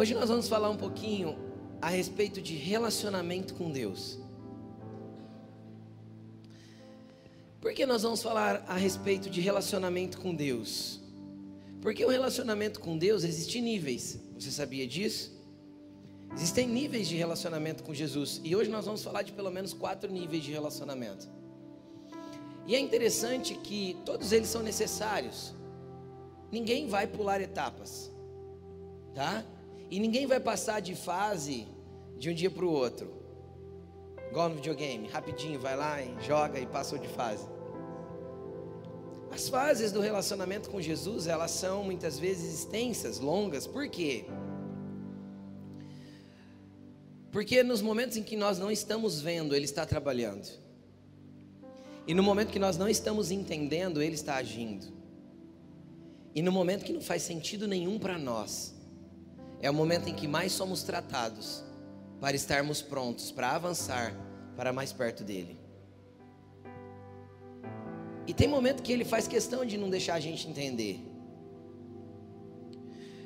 Hoje nós vamos falar um pouquinho a respeito de relacionamento com Deus. Por que nós vamos falar a respeito de relacionamento com Deus? Porque o relacionamento com Deus existe níveis. Você sabia disso? Existem níveis de relacionamento com Jesus. E hoje nós vamos falar de pelo menos quatro níveis de relacionamento. E é interessante que todos eles são necessários. Ninguém vai pular etapas, tá? E ninguém vai passar de fase de um dia para o outro. Igual no videogame, rapidinho, vai lá e joga e passou de fase. As fases do relacionamento com Jesus, elas são muitas vezes extensas, longas. Por quê? Porque nos momentos em que nós não estamos vendo, Ele está trabalhando. E no momento que nós não estamos entendendo, Ele está agindo. E no momento que não faz sentido nenhum para nós, é o momento em que mais somos tratados para estarmos prontos para avançar para mais perto dele. E tem momento que ele faz questão de não deixar a gente entender.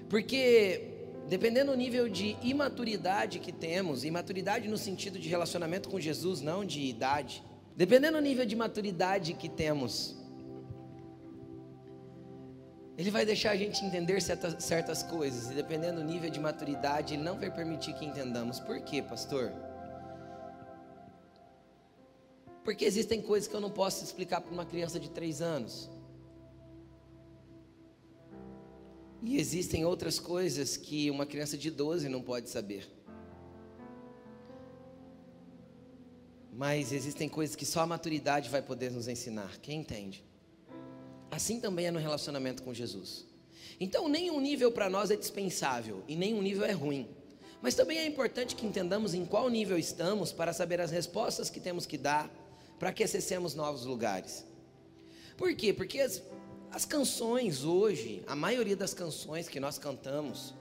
Porque dependendo do nível de imaturidade que temos, imaturidade no sentido de relacionamento com Jesus, não de idade. Dependendo do nível de maturidade que temos, ele vai deixar a gente entender certas, certas coisas, e dependendo do nível de maturidade, Ele não vai permitir que entendamos. Por quê, pastor? Porque existem coisas que eu não posso explicar para uma criança de três anos. E existem outras coisas que uma criança de 12 não pode saber. Mas existem coisas que só a maturidade vai poder nos ensinar. Quem entende? Assim também é no relacionamento com Jesus. Então, nenhum nível para nós é dispensável e nenhum nível é ruim. Mas também é importante que entendamos em qual nível estamos para saber as respostas que temos que dar para que acessemos novos lugares. Por quê? Porque as, as canções hoje, a maioria das canções que nós cantamos,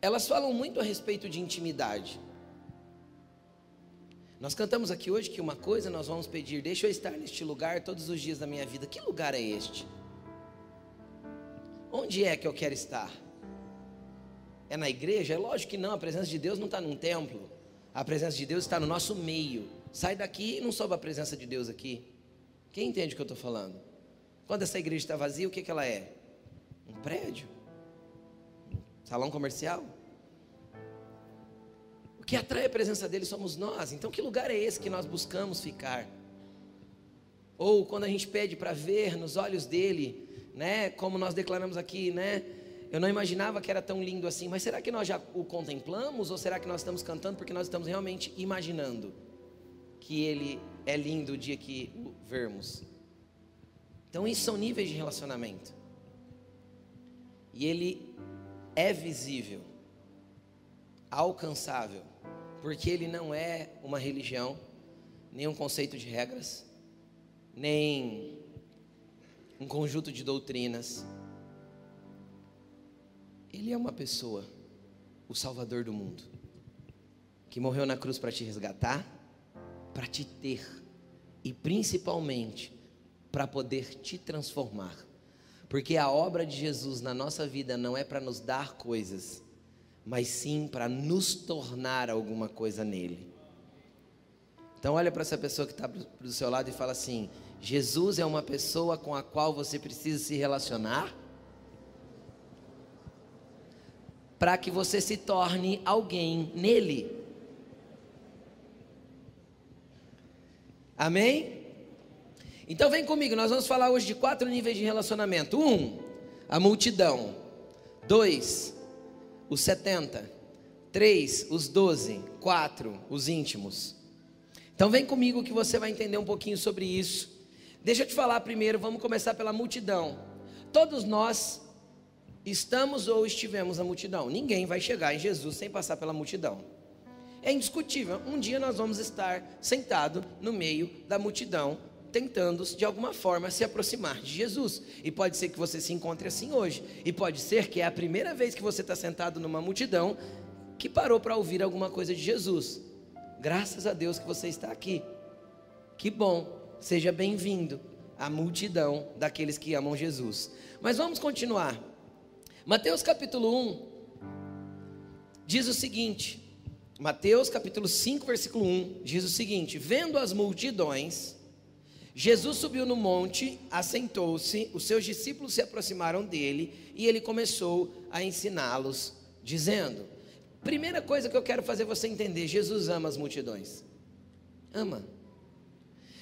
elas falam muito a respeito de intimidade. Nós cantamos aqui hoje que uma coisa nós vamos pedir, deixa eu estar neste lugar todos os dias da minha vida. Que lugar é este? Onde é que eu quero estar? É na igreja? É lógico que não, a presença de Deus não está num templo. A presença de Deus está no nosso meio. Sai daqui e não sobe a presença de Deus aqui. Quem entende o que eu estou falando? Quando essa igreja está vazia, o que, que ela é? Um prédio? Salão comercial? O que atrai a presença dele somos nós. Então, que lugar é esse que nós buscamos ficar? Ou quando a gente pede para ver nos olhos dele, né? Como nós declaramos aqui, né? Eu não imaginava que era tão lindo assim, mas será que nós já o contemplamos ou será que nós estamos cantando porque nós estamos realmente imaginando que ele é lindo o dia que o vermos? Então, isso são níveis de relacionamento. E ele é visível, alcançável porque ele não é uma religião, nem um conceito de regras, nem um conjunto de doutrinas. Ele é uma pessoa, o Salvador do mundo, que morreu na cruz para te resgatar, para te ter e principalmente para poder te transformar. Porque a obra de Jesus na nossa vida não é para nos dar coisas, mas sim para nos tornar alguma coisa nele. Então olha para essa pessoa que está do seu lado e fala assim: Jesus é uma pessoa com a qual você precisa se relacionar para que você se torne alguém nele. Amém? Então vem comigo, nós vamos falar hoje de quatro níveis de relacionamento. Um, a multidão. Dois, os 70, 3, os 12, 4, os íntimos. Então vem comigo que você vai entender um pouquinho sobre isso. Deixa eu te falar primeiro, vamos começar pela multidão. Todos nós estamos ou estivemos na multidão. Ninguém vai chegar em Jesus sem passar pela multidão. É indiscutível. Um dia nós vamos estar sentado no meio da multidão, tentando de alguma forma se aproximar de Jesus. E pode ser que você se encontre assim hoje. E pode ser que é a primeira vez que você está sentado numa multidão que parou para ouvir alguma coisa de Jesus. Graças a Deus que você está aqui. Que bom. Seja bem-vindo à multidão daqueles que amam Jesus. Mas vamos continuar. Mateus capítulo 1, diz o seguinte: Mateus capítulo 5, versículo 1, diz o seguinte: Vendo as multidões, Jesus subiu no monte, assentou-se, os seus discípulos se aproximaram dele e ele começou a ensiná-los, dizendo: Primeira coisa que eu quero fazer você entender: Jesus ama as multidões. Ama.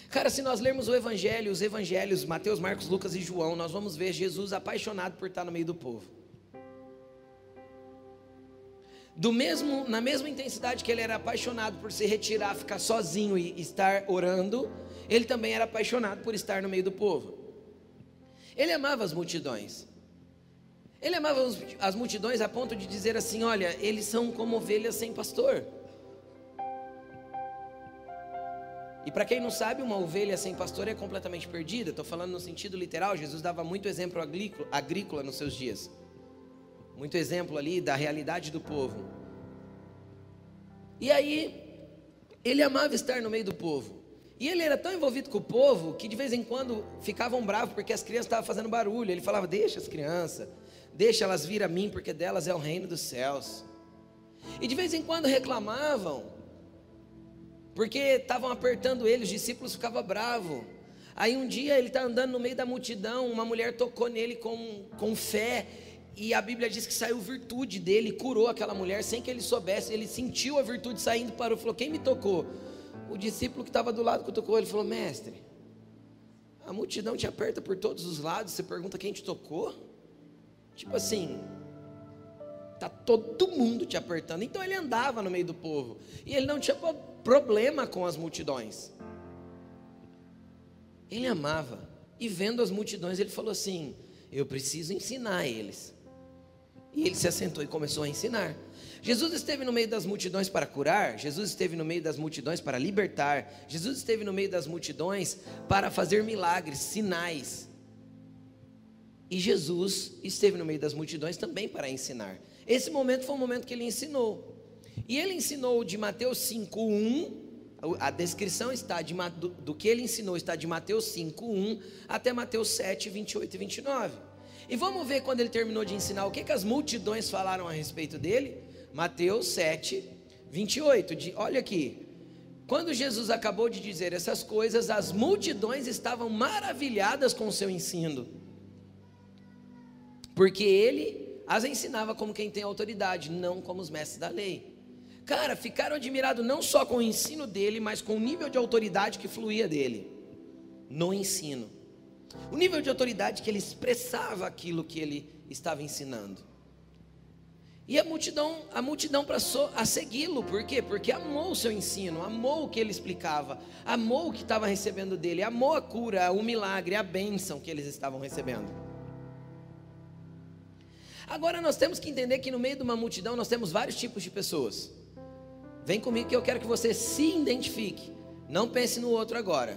Cara, se nós lermos o Evangelho, os Evangelhos, Mateus, Marcos, Lucas e João, nós vamos ver Jesus apaixonado por estar no meio do povo. Do mesmo, na mesma intensidade que ele era apaixonado por se retirar, ficar sozinho e estar orando, ele também era apaixonado por estar no meio do povo. Ele amava as multidões. Ele amava as multidões a ponto de dizer assim: Olha, eles são como ovelhas sem pastor. E para quem não sabe, uma ovelha sem pastor é completamente perdida. Estou falando no sentido literal. Jesus dava muito exemplo agrícola nos seus dias. Muito exemplo ali da realidade do povo. E aí, ele amava estar no meio do povo. E ele era tão envolvido com o povo que de vez em quando ficavam bravos porque as crianças estavam fazendo barulho. Ele falava: Deixa as crianças, deixa elas vir a mim, porque delas é o reino dos céus. E de vez em quando reclamavam porque estavam apertando ele, os discípulos ficavam bravos. Aí um dia ele está andando no meio da multidão, uma mulher tocou nele com, com fé, e a Bíblia diz que saiu virtude dele, curou aquela mulher sem que ele soubesse. Ele sentiu a virtude saindo, parou, falou: Quem me tocou? O discípulo que estava do lado que tocou, ele falou: Mestre, a multidão te aperta por todos os lados, você pergunta quem te tocou? Tipo assim, tá todo mundo te apertando. Então ele andava no meio do povo, e ele não tinha problema com as multidões. Ele amava. E vendo as multidões, ele falou assim: Eu preciso ensinar eles. E ele se assentou e começou a ensinar. Jesus esteve no meio das multidões para curar, Jesus esteve no meio das multidões para libertar, Jesus esteve no meio das multidões para fazer milagres, sinais. E Jesus esteve no meio das multidões também para ensinar. Esse momento foi o momento que ele ensinou. E ele ensinou de Mateus 5:1, a descrição está de, do, que ele ensinou está de Mateus 5:1 até Mateus 7, 28 e 29. E vamos ver quando ele terminou de ensinar o que, que as multidões falaram a respeito dele. Mateus 7, 28. De, olha aqui. Quando Jesus acabou de dizer essas coisas, as multidões estavam maravilhadas com o seu ensino, porque ele as ensinava como quem tem autoridade, não como os mestres da lei. Cara, ficaram admirados não só com o ensino dele, mas com o nível de autoridade que fluía dele no ensino. O nível de autoridade que ele expressava aquilo que ele estava ensinando. E a multidão, a multidão passou a segui-lo, por quê? Porque amou o seu ensino, amou o que ele explicava, amou o que estava recebendo dele, amou a cura, o milagre, a bênção que eles estavam recebendo. Agora nós temos que entender que no meio de uma multidão nós temos vários tipos de pessoas. Vem comigo que eu quero que você se identifique. Não pense no outro agora.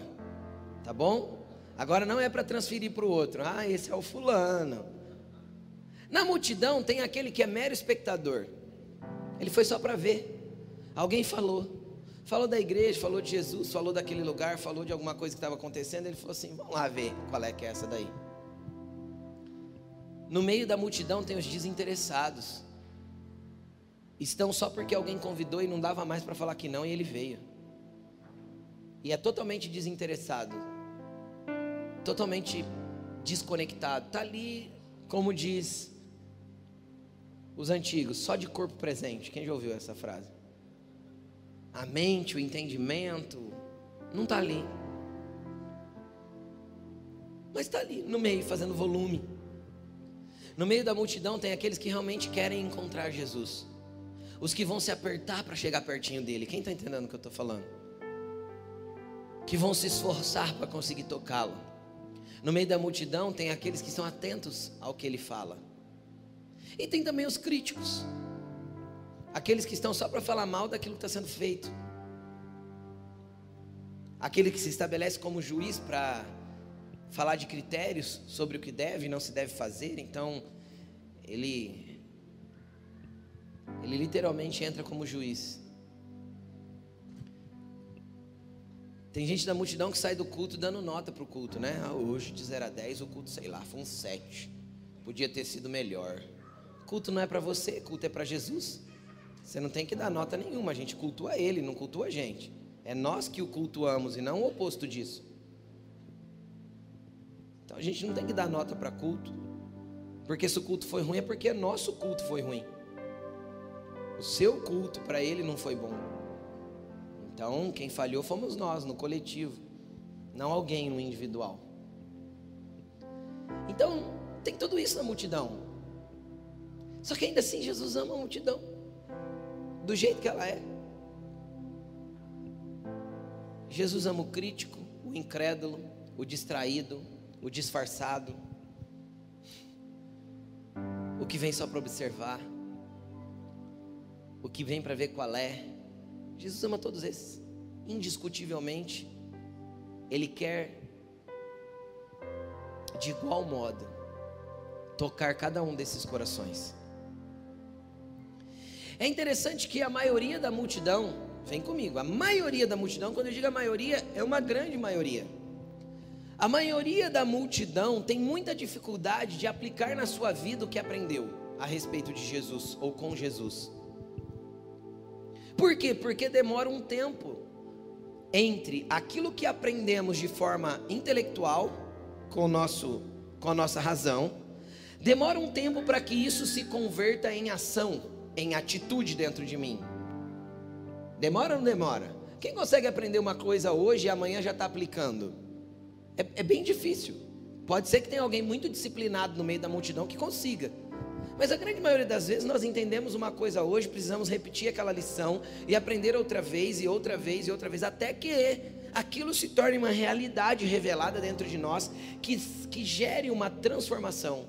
Tá bom? Agora não é para transferir para o outro. Ah, esse é o fulano. Na multidão tem aquele que é mero espectador. Ele foi só para ver. Alguém falou. Falou da igreja, falou de Jesus, falou daquele lugar, falou de alguma coisa que estava acontecendo. Ele falou assim: vamos lá ver qual é que é essa daí. No meio da multidão tem os desinteressados estão só porque alguém convidou e não dava mais para falar que não e ele veio. E é totalmente desinteressado, totalmente desconectado. Está ali, como diz os antigos, só de corpo presente. Quem já ouviu essa frase? A mente, o entendimento, não está ali. Mas está ali, no meio, fazendo volume. No meio da multidão tem aqueles que realmente querem encontrar Jesus os que vão se apertar para chegar pertinho dele. Quem está entendendo o que eu estou falando? Que vão se esforçar para conseguir tocá-lo. No meio da multidão tem aqueles que estão atentos ao que ele fala. E tem também os críticos. Aqueles que estão só para falar mal daquilo que está sendo feito. Aquele que se estabelece como juiz para falar de critérios sobre o que deve e não se deve fazer. Então, ele ele literalmente entra como juiz. Tem gente da multidão que sai do culto dando nota para o culto, né? Ah, hoje de 0 a 10 o culto, sei lá, foi um 7. Podia ter sido melhor. Culto não é para você, culto é para Jesus. Você não tem que dar nota nenhuma, a gente cultua ele, não cultua a gente. É nós que o cultuamos e não o oposto disso. Então a gente não tem que dar nota para culto. Porque se o culto foi ruim é porque nosso culto foi ruim. O seu culto para ele não foi bom. Então, quem falhou fomos nós, no coletivo, não alguém no individual. Então, tem tudo isso na multidão. Só que ainda assim, Jesus ama a multidão, do jeito que ela é. Jesus ama o crítico, o incrédulo, o distraído, o disfarçado, o que vem só para observar, o que vem para ver qual é. Jesus ama todos esses, indiscutivelmente. Ele quer, de igual modo, tocar cada um desses corações. É interessante que a maioria da multidão, vem comigo, a maioria da multidão, quando eu digo a maioria, é uma grande maioria. A maioria da multidão tem muita dificuldade de aplicar na sua vida o que aprendeu a respeito de Jesus ou com Jesus. Por quê? Porque demora um tempo entre aquilo que aprendemos de forma intelectual, com, nosso, com a nossa razão, demora um tempo para que isso se converta em ação, em atitude dentro de mim. Demora ou não demora? Quem consegue aprender uma coisa hoje e amanhã já está aplicando? É, é bem difícil. Pode ser que tenha alguém muito disciplinado no meio da multidão que consiga. Mas a grande maioria das vezes nós entendemos uma coisa hoje, precisamos repetir aquela lição e aprender outra vez e outra vez e outra vez, até que aquilo se torne uma realidade revelada dentro de nós, que, que gere uma transformação,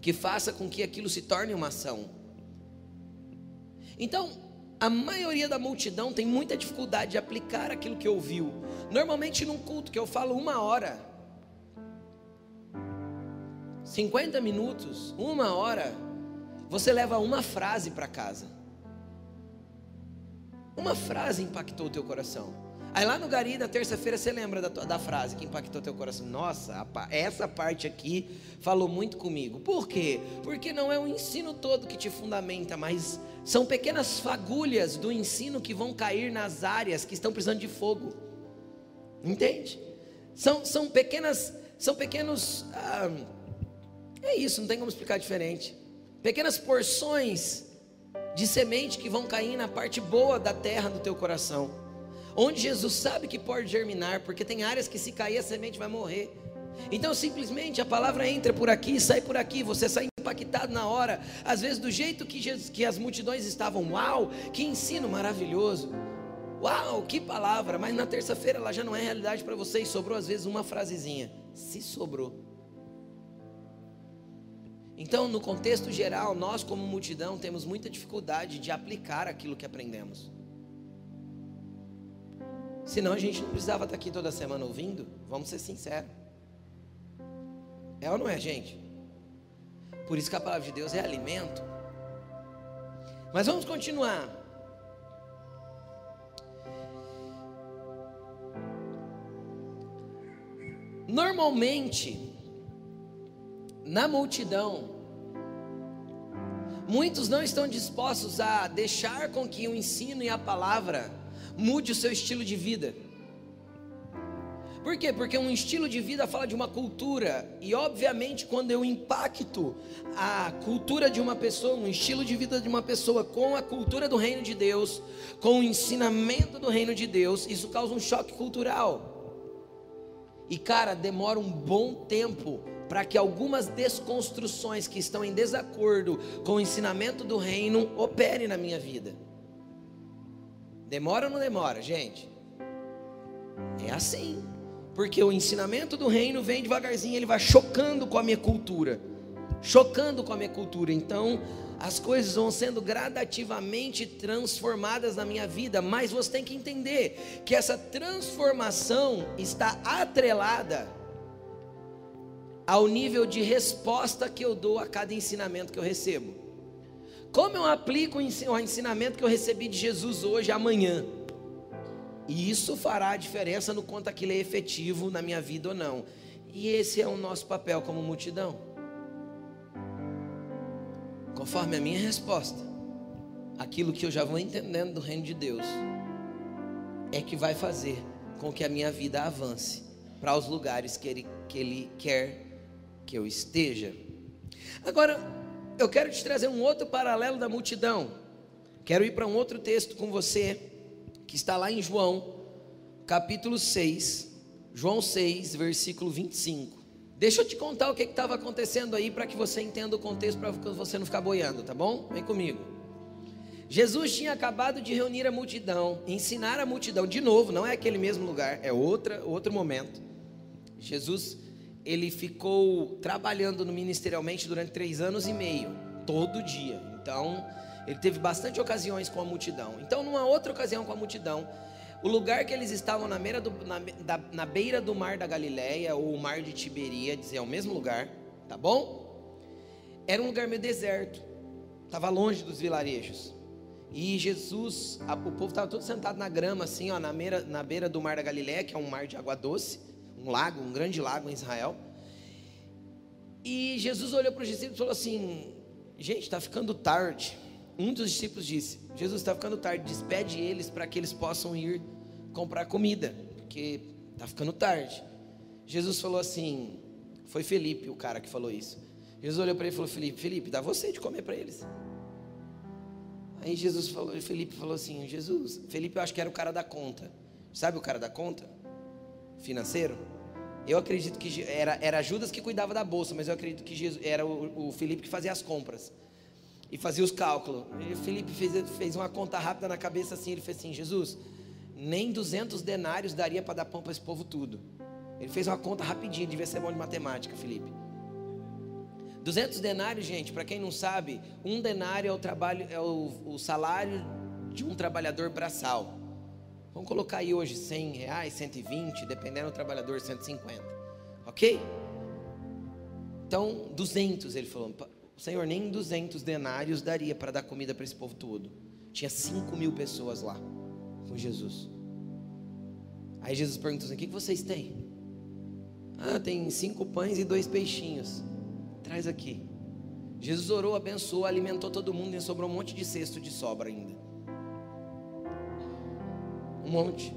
que faça com que aquilo se torne uma ação. Então, a maioria da multidão tem muita dificuldade de aplicar aquilo que ouviu. Normalmente num culto que eu falo uma hora, 50 minutos, uma hora, você leva uma frase para casa. Uma frase impactou o teu coração. Aí lá no Gari, na terça-feira, você lembra da, da frase que impactou teu coração? Nossa, essa parte aqui falou muito comigo. Por quê? Porque não é o ensino todo que te fundamenta, mas são pequenas fagulhas do ensino que vão cair nas áreas que estão precisando de fogo. Entende? São, são pequenas, são pequenos. Ah, é isso, não tem como explicar diferente. Pequenas porções de semente que vão cair na parte boa da terra do teu coração onde Jesus sabe que pode germinar, porque tem áreas que se cair a semente vai morrer. Então simplesmente a palavra entra por aqui, sai por aqui, você sai impactado na hora, às vezes do jeito que, Jesus, que as multidões estavam, uau, que ensino maravilhoso. Uau, que palavra, mas na terça-feira ela já não é realidade para você e sobrou às vezes uma frasezinha. Se sobrou. Então, no contexto geral, nós como multidão temos muita dificuldade de aplicar aquilo que aprendemos. Senão a gente não precisava estar aqui toda semana ouvindo, vamos ser sinceros. É ou não é, gente? Por isso que a palavra de Deus é alimento. Mas vamos continuar. Normalmente, na multidão, muitos não estão dispostos a deixar com que o ensino e a palavra mude o seu estilo de vida. Por quê? Porque um estilo de vida fala de uma cultura, e obviamente, quando eu impacto a cultura de uma pessoa, um estilo de vida de uma pessoa com a cultura do reino de Deus, com o ensinamento do reino de Deus, isso causa um choque cultural. E cara, demora um bom tempo para que algumas desconstruções que estão em desacordo com o ensinamento do reino operem na minha vida. Demora ou não demora, gente? É assim. Porque o ensinamento do reino vem devagarzinho, ele vai chocando com a minha cultura. Chocando com a minha cultura. Então, as coisas vão sendo gradativamente transformadas na minha vida, mas você tem que entender que essa transformação está atrelada ao nível de resposta que eu dou a cada ensinamento que eu recebo. Como eu aplico o ensinamento que eu recebi de Jesus hoje, amanhã? E isso fará a diferença no quanto aquilo é efetivo na minha vida ou não. E esse é o nosso papel como multidão. Conforme a minha resposta, aquilo que eu já vou entendendo do reino de Deus, é que vai fazer com que a minha vida avance para os lugares que Ele, que Ele quer que eu esteja. Agora, eu quero te trazer um outro paralelo da multidão. Quero ir para um outro texto com você, que está lá em João, capítulo 6, João 6, versículo 25. Deixa eu te contar o que estava acontecendo aí para que você entenda o contexto, para você não ficar boiando, tá bom? Vem comigo. Jesus tinha acabado de reunir a multidão, ensinar a multidão de novo, não é aquele mesmo lugar, é outra, outro momento. Jesus ele ficou trabalhando no ministerialmente durante três anos e meio, todo dia. Então, ele teve bastante ocasiões com a multidão. Então, numa outra ocasião com a multidão, o lugar que eles estavam na beira do, na, da, na beira do mar da Galileia, ou o mar de Tiberíades, é o mesmo lugar, tá bom? Era um lugar meio deserto, estava longe dos vilarejos. E Jesus, a, o povo estava todo sentado na grama, assim, ó, na, beira, na beira do mar da Galileia, que é um mar de água doce um lago, um grande lago em Israel. E Jesus olhou para os discípulos e falou assim: Gente, está ficando tarde. Um dos discípulos disse: Jesus está ficando tarde, despede eles para que eles possam ir comprar comida, porque está ficando tarde. Jesus falou assim: Foi Felipe o cara que falou isso. Jesus olhou para ele e falou: Felipe, Felipe, dá você de comer para eles. Aí Jesus falou, Felipe falou assim: Jesus, Felipe eu acho que era o cara da conta. Sabe o cara da conta? Financeiro? Eu acredito que era, era Judas que cuidava da bolsa, mas eu acredito que Jesus, era o, o Felipe que fazia as compras e fazia os cálculos. E o Felipe fez, fez uma conta rápida na cabeça assim, ele fez assim, Jesus, nem 200 denários daria para dar pão para esse povo tudo. Ele fez uma conta rapidinho, devia ser bom de matemática, Felipe. 200 denários, gente, para quem não sabe, um denário é o trabalho, é o, o salário de um trabalhador braçal. Vamos colocar aí hoje 100 reais, 120, dependendo do trabalhador, 150. Ok? Então, 200, ele falou. Senhor, nem 200 denários daria para dar comida para esse povo todo. Tinha 5 mil pessoas lá com Jesus. Aí Jesus perguntou assim: O que vocês têm? Ah, tem cinco pães e dois peixinhos. Traz aqui. Jesus orou, abençoou, alimentou todo mundo e sobrou um monte de cesto de sobra ainda um monte.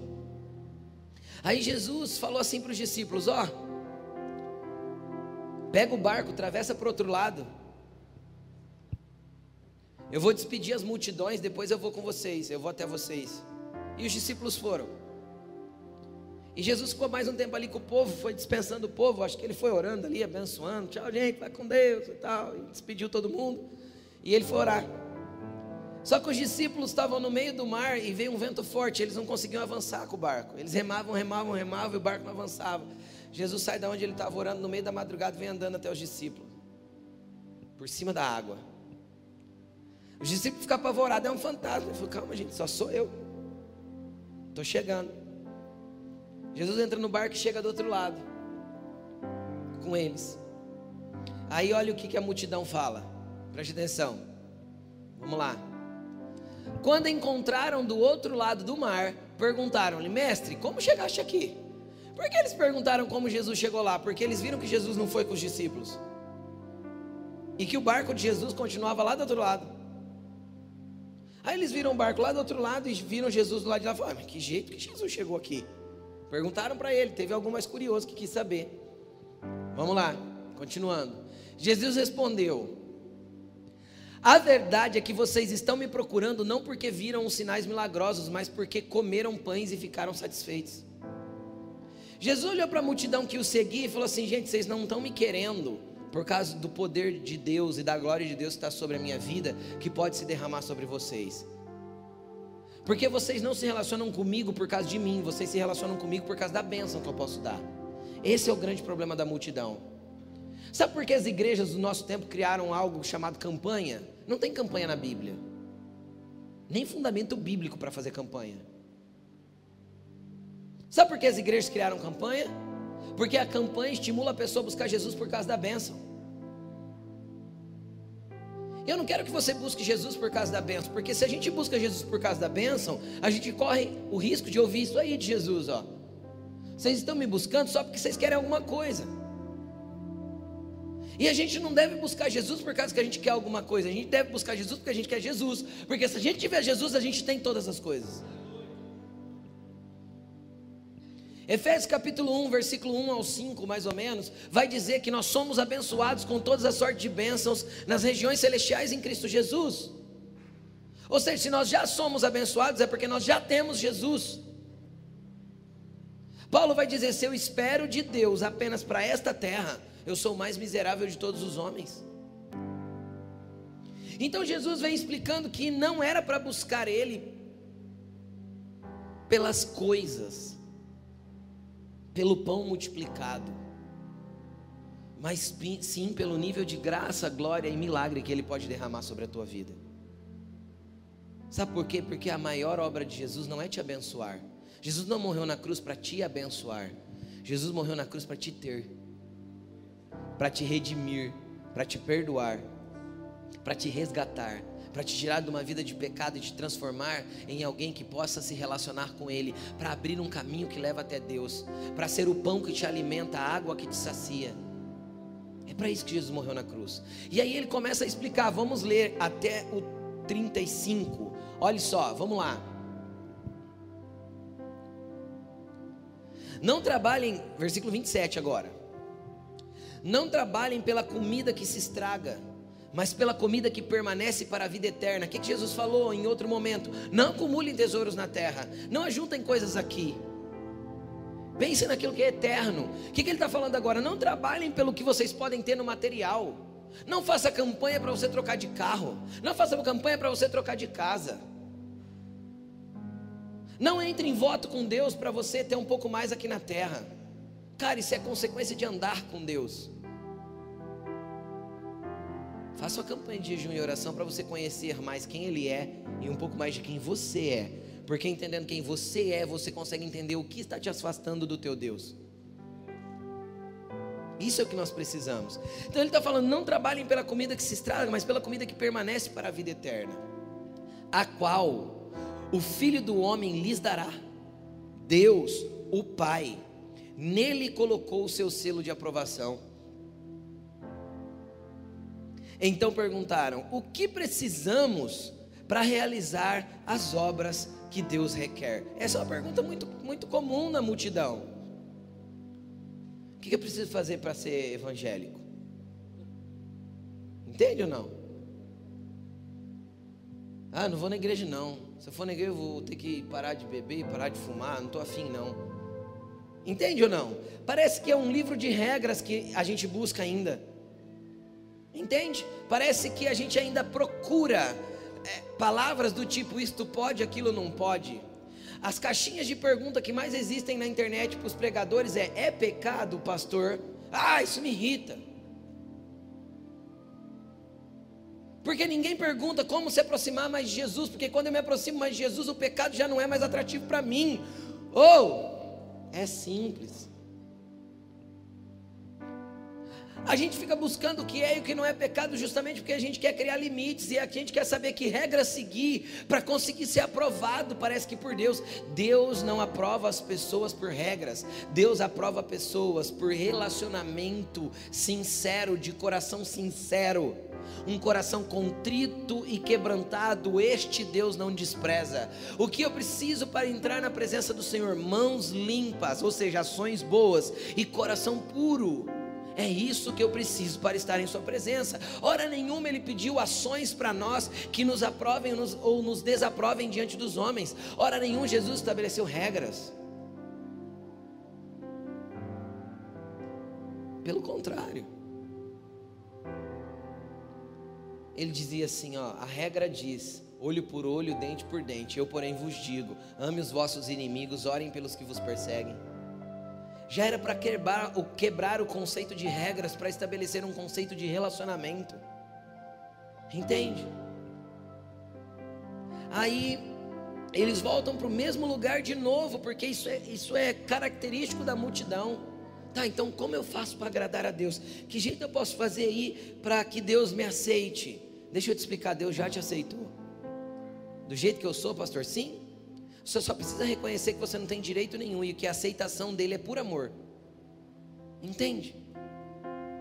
Aí Jesus falou assim para os discípulos: Ó, pega o barco, atravessa para o outro lado. Eu vou despedir as multidões, depois eu vou com vocês, eu vou até vocês. E os discípulos foram. E Jesus ficou mais um tempo ali com o povo, foi dispensando o povo, acho que ele foi orando ali, abençoando. Tchau, gente, vai com Deus e tal. E despediu todo mundo. E ele foi orar. Só que os discípulos estavam no meio do mar e veio um vento forte, eles não conseguiam avançar com o barco. Eles remavam, remavam, remavam e o barco não avançava. Jesus sai da onde ele estava orando no meio da madrugada e vem andando até os discípulos, por cima da água. Os discípulos ficam apavorados, é um fantasma. Ele falou: calma, gente, só sou eu. Estou chegando. Jesus entra no barco e chega do outro lado, com eles. Aí olha o que, que a multidão fala, preste atenção. Vamos lá. Quando encontraram do outro lado do mar, perguntaram-lhe: Mestre, como chegaste aqui? Por que eles perguntaram como Jesus chegou lá? Porque eles viram que Jesus não foi com os discípulos e que o barco de Jesus continuava lá do outro lado. Aí eles viram o barco lá do outro lado e viram Jesus do lado de lá. Falaram, mas que jeito que Jesus chegou aqui? Perguntaram para ele, teve algum mais curioso que quis saber. Vamos lá, continuando. Jesus respondeu: a verdade é que vocês estão me procurando não porque viram os sinais milagrosos, mas porque comeram pães e ficaram satisfeitos. Jesus olhou para a multidão que o seguia e falou assim: gente, vocês não estão me querendo por causa do poder de Deus e da glória de Deus que está sobre a minha vida, que pode se derramar sobre vocês. Porque vocês não se relacionam comigo por causa de mim, vocês se relacionam comigo por causa da bênção que eu posso dar. Esse é o grande problema da multidão. Sabe por que as igrejas do nosso tempo criaram algo chamado campanha? Não tem campanha na Bíblia, nem fundamento bíblico para fazer campanha. Sabe por que as igrejas criaram campanha? Porque a campanha estimula a pessoa a buscar Jesus por causa da bênção. Eu não quero que você busque Jesus por causa da bênção, porque se a gente busca Jesus por causa da bênção, a gente corre o risco de ouvir isso aí de Jesus, ó. Vocês estão me buscando só porque vocês querem alguma coisa. E a gente não deve buscar Jesus por causa que a gente quer alguma coisa, a gente deve buscar Jesus porque a gente quer Jesus, porque se a gente tiver Jesus, a gente tem todas as coisas. Efésios capítulo 1, versículo 1 ao 5, mais ou menos, vai dizer que nós somos abençoados com todas as sortes de bênçãos nas regiões celestiais em Cristo Jesus. Ou seja, se nós já somos abençoados, é porque nós já temos Jesus. Paulo vai dizer: se eu espero de Deus apenas para esta terra, eu sou o mais miserável de todos os homens. Então Jesus vem explicando que não era para buscar Ele pelas coisas, pelo pão multiplicado, mas sim pelo nível de graça, glória e milagre que Ele pode derramar sobre a tua vida. Sabe por quê? Porque a maior obra de Jesus não é te abençoar. Jesus não morreu na cruz para te abençoar. Jesus morreu na cruz para te ter, para te redimir, para te perdoar, para te resgatar, para te tirar de uma vida de pecado e te transformar em alguém que possa se relacionar com Ele, para abrir um caminho que leva até Deus, para ser o pão que te alimenta, a água que te sacia. É para isso que Jesus morreu na cruz. E aí ele começa a explicar, vamos ler até o 35. Olha só, vamos lá. Não trabalhem, versículo 27 agora. Não trabalhem pela comida que se estraga, mas pela comida que permanece para a vida eterna. O que, Jesus falou em outro momento? Não acumulem tesouros na terra, não ajuntem coisas aqui. Pense naquilo que é eterno. O que, ele está falando agora? Não trabalhem pelo que vocês podem ter no material. Não faça campanha para você trocar de carro. Não faça campanha para você trocar de casa. Não entre em voto com Deus para você ter um pouco mais aqui na terra. Cara, isso é consequência de andar com Deus. Faça uma campanha de jejum e oração para você conhecer mais quem Ele é e um pouco mais de quem você é. Porque entendendo quem você é, você consegue entender o que está te afastando do teu Deus. Isso é o que nós precisamos. Então ele está falando: não trabalhem pela comida que se estraga, mas pela comida que permanece para a vida eterna, a qual o Filho do Homem lhes dará. Deus, o Pai, nele colocou o seu selo de aprovação. Então perguntaram: o que precisamos para realizar as obras que Deus requer? Essa é uma pergunta muito, muito comum na multidão. O que eu preciso fazer para ser evangélico? Entende ou não? Ah, não vou na igreja não. Se eu for na igreja, eu vou ter que parar de beber, parar de fumar, não estou afim não. Entende ou não? Parece que é um livro de regras que a gente busca ainda. Entende? Parece que a gente ainda procura é, palavras do tipo isto pode, aquilo não pode. As caixinhas de pergunta que mais existem na internet para os pregadores é: é pecado, pastor? Ah, isso me irrita. Porque ninguém pergunta como se aproximar mais de Jesus, porque quando eu me aproximo mais de Jesus, o pecado já não é mais atrativo para mim. Ou é simples. A gente fica buscando o que é e o que não é pecado justamente porque a gente quer criar limites e a gente quer saber que regra seguir para conseguir ser aprovado, parece que por Deus. Deus não aprova as pessoas por regras, Deus aprova pessoas por relacionamento sincero, de coração sincero um coração contrito e quebrantado, este Deus não despreza. O que eu preciso para entrar na presença do Senhor? Mãos limpas, ou seja, ações boas e coração puro. É isso que eu preciso para estar em Sua presença. Hora nenhuma Ele pediu ações para nós que nos aprovem ou nos desaprovem diante dos homens. Hora nenhuma Jesus estabeleceu regras. Pelo contrário. Ele dizia assim: ó, a regra diz, olho por olho, dente por dente. Eu, porém, vos digo: ame os vossos inimigos, orem pelos que vos perseguem. Já era para quebrar, quebrar o conceito de regras para estabelecer um conceito de relacionamento. Entende? Aí eles voltam para o mesmo lugar de novo, porque isso é, isso é característico da multidão. Tá, então como eu faço para agradar a Deus? Que jeito eu posso fazer aí para que Deus me aceite? Deixa eu te explicar, Deus já te aceitou. Do jeito que eu sou, pastor, sim. Você só precisa reconhecer que você não tem direito nenhum e que a aceitação dele é por amor. Entende?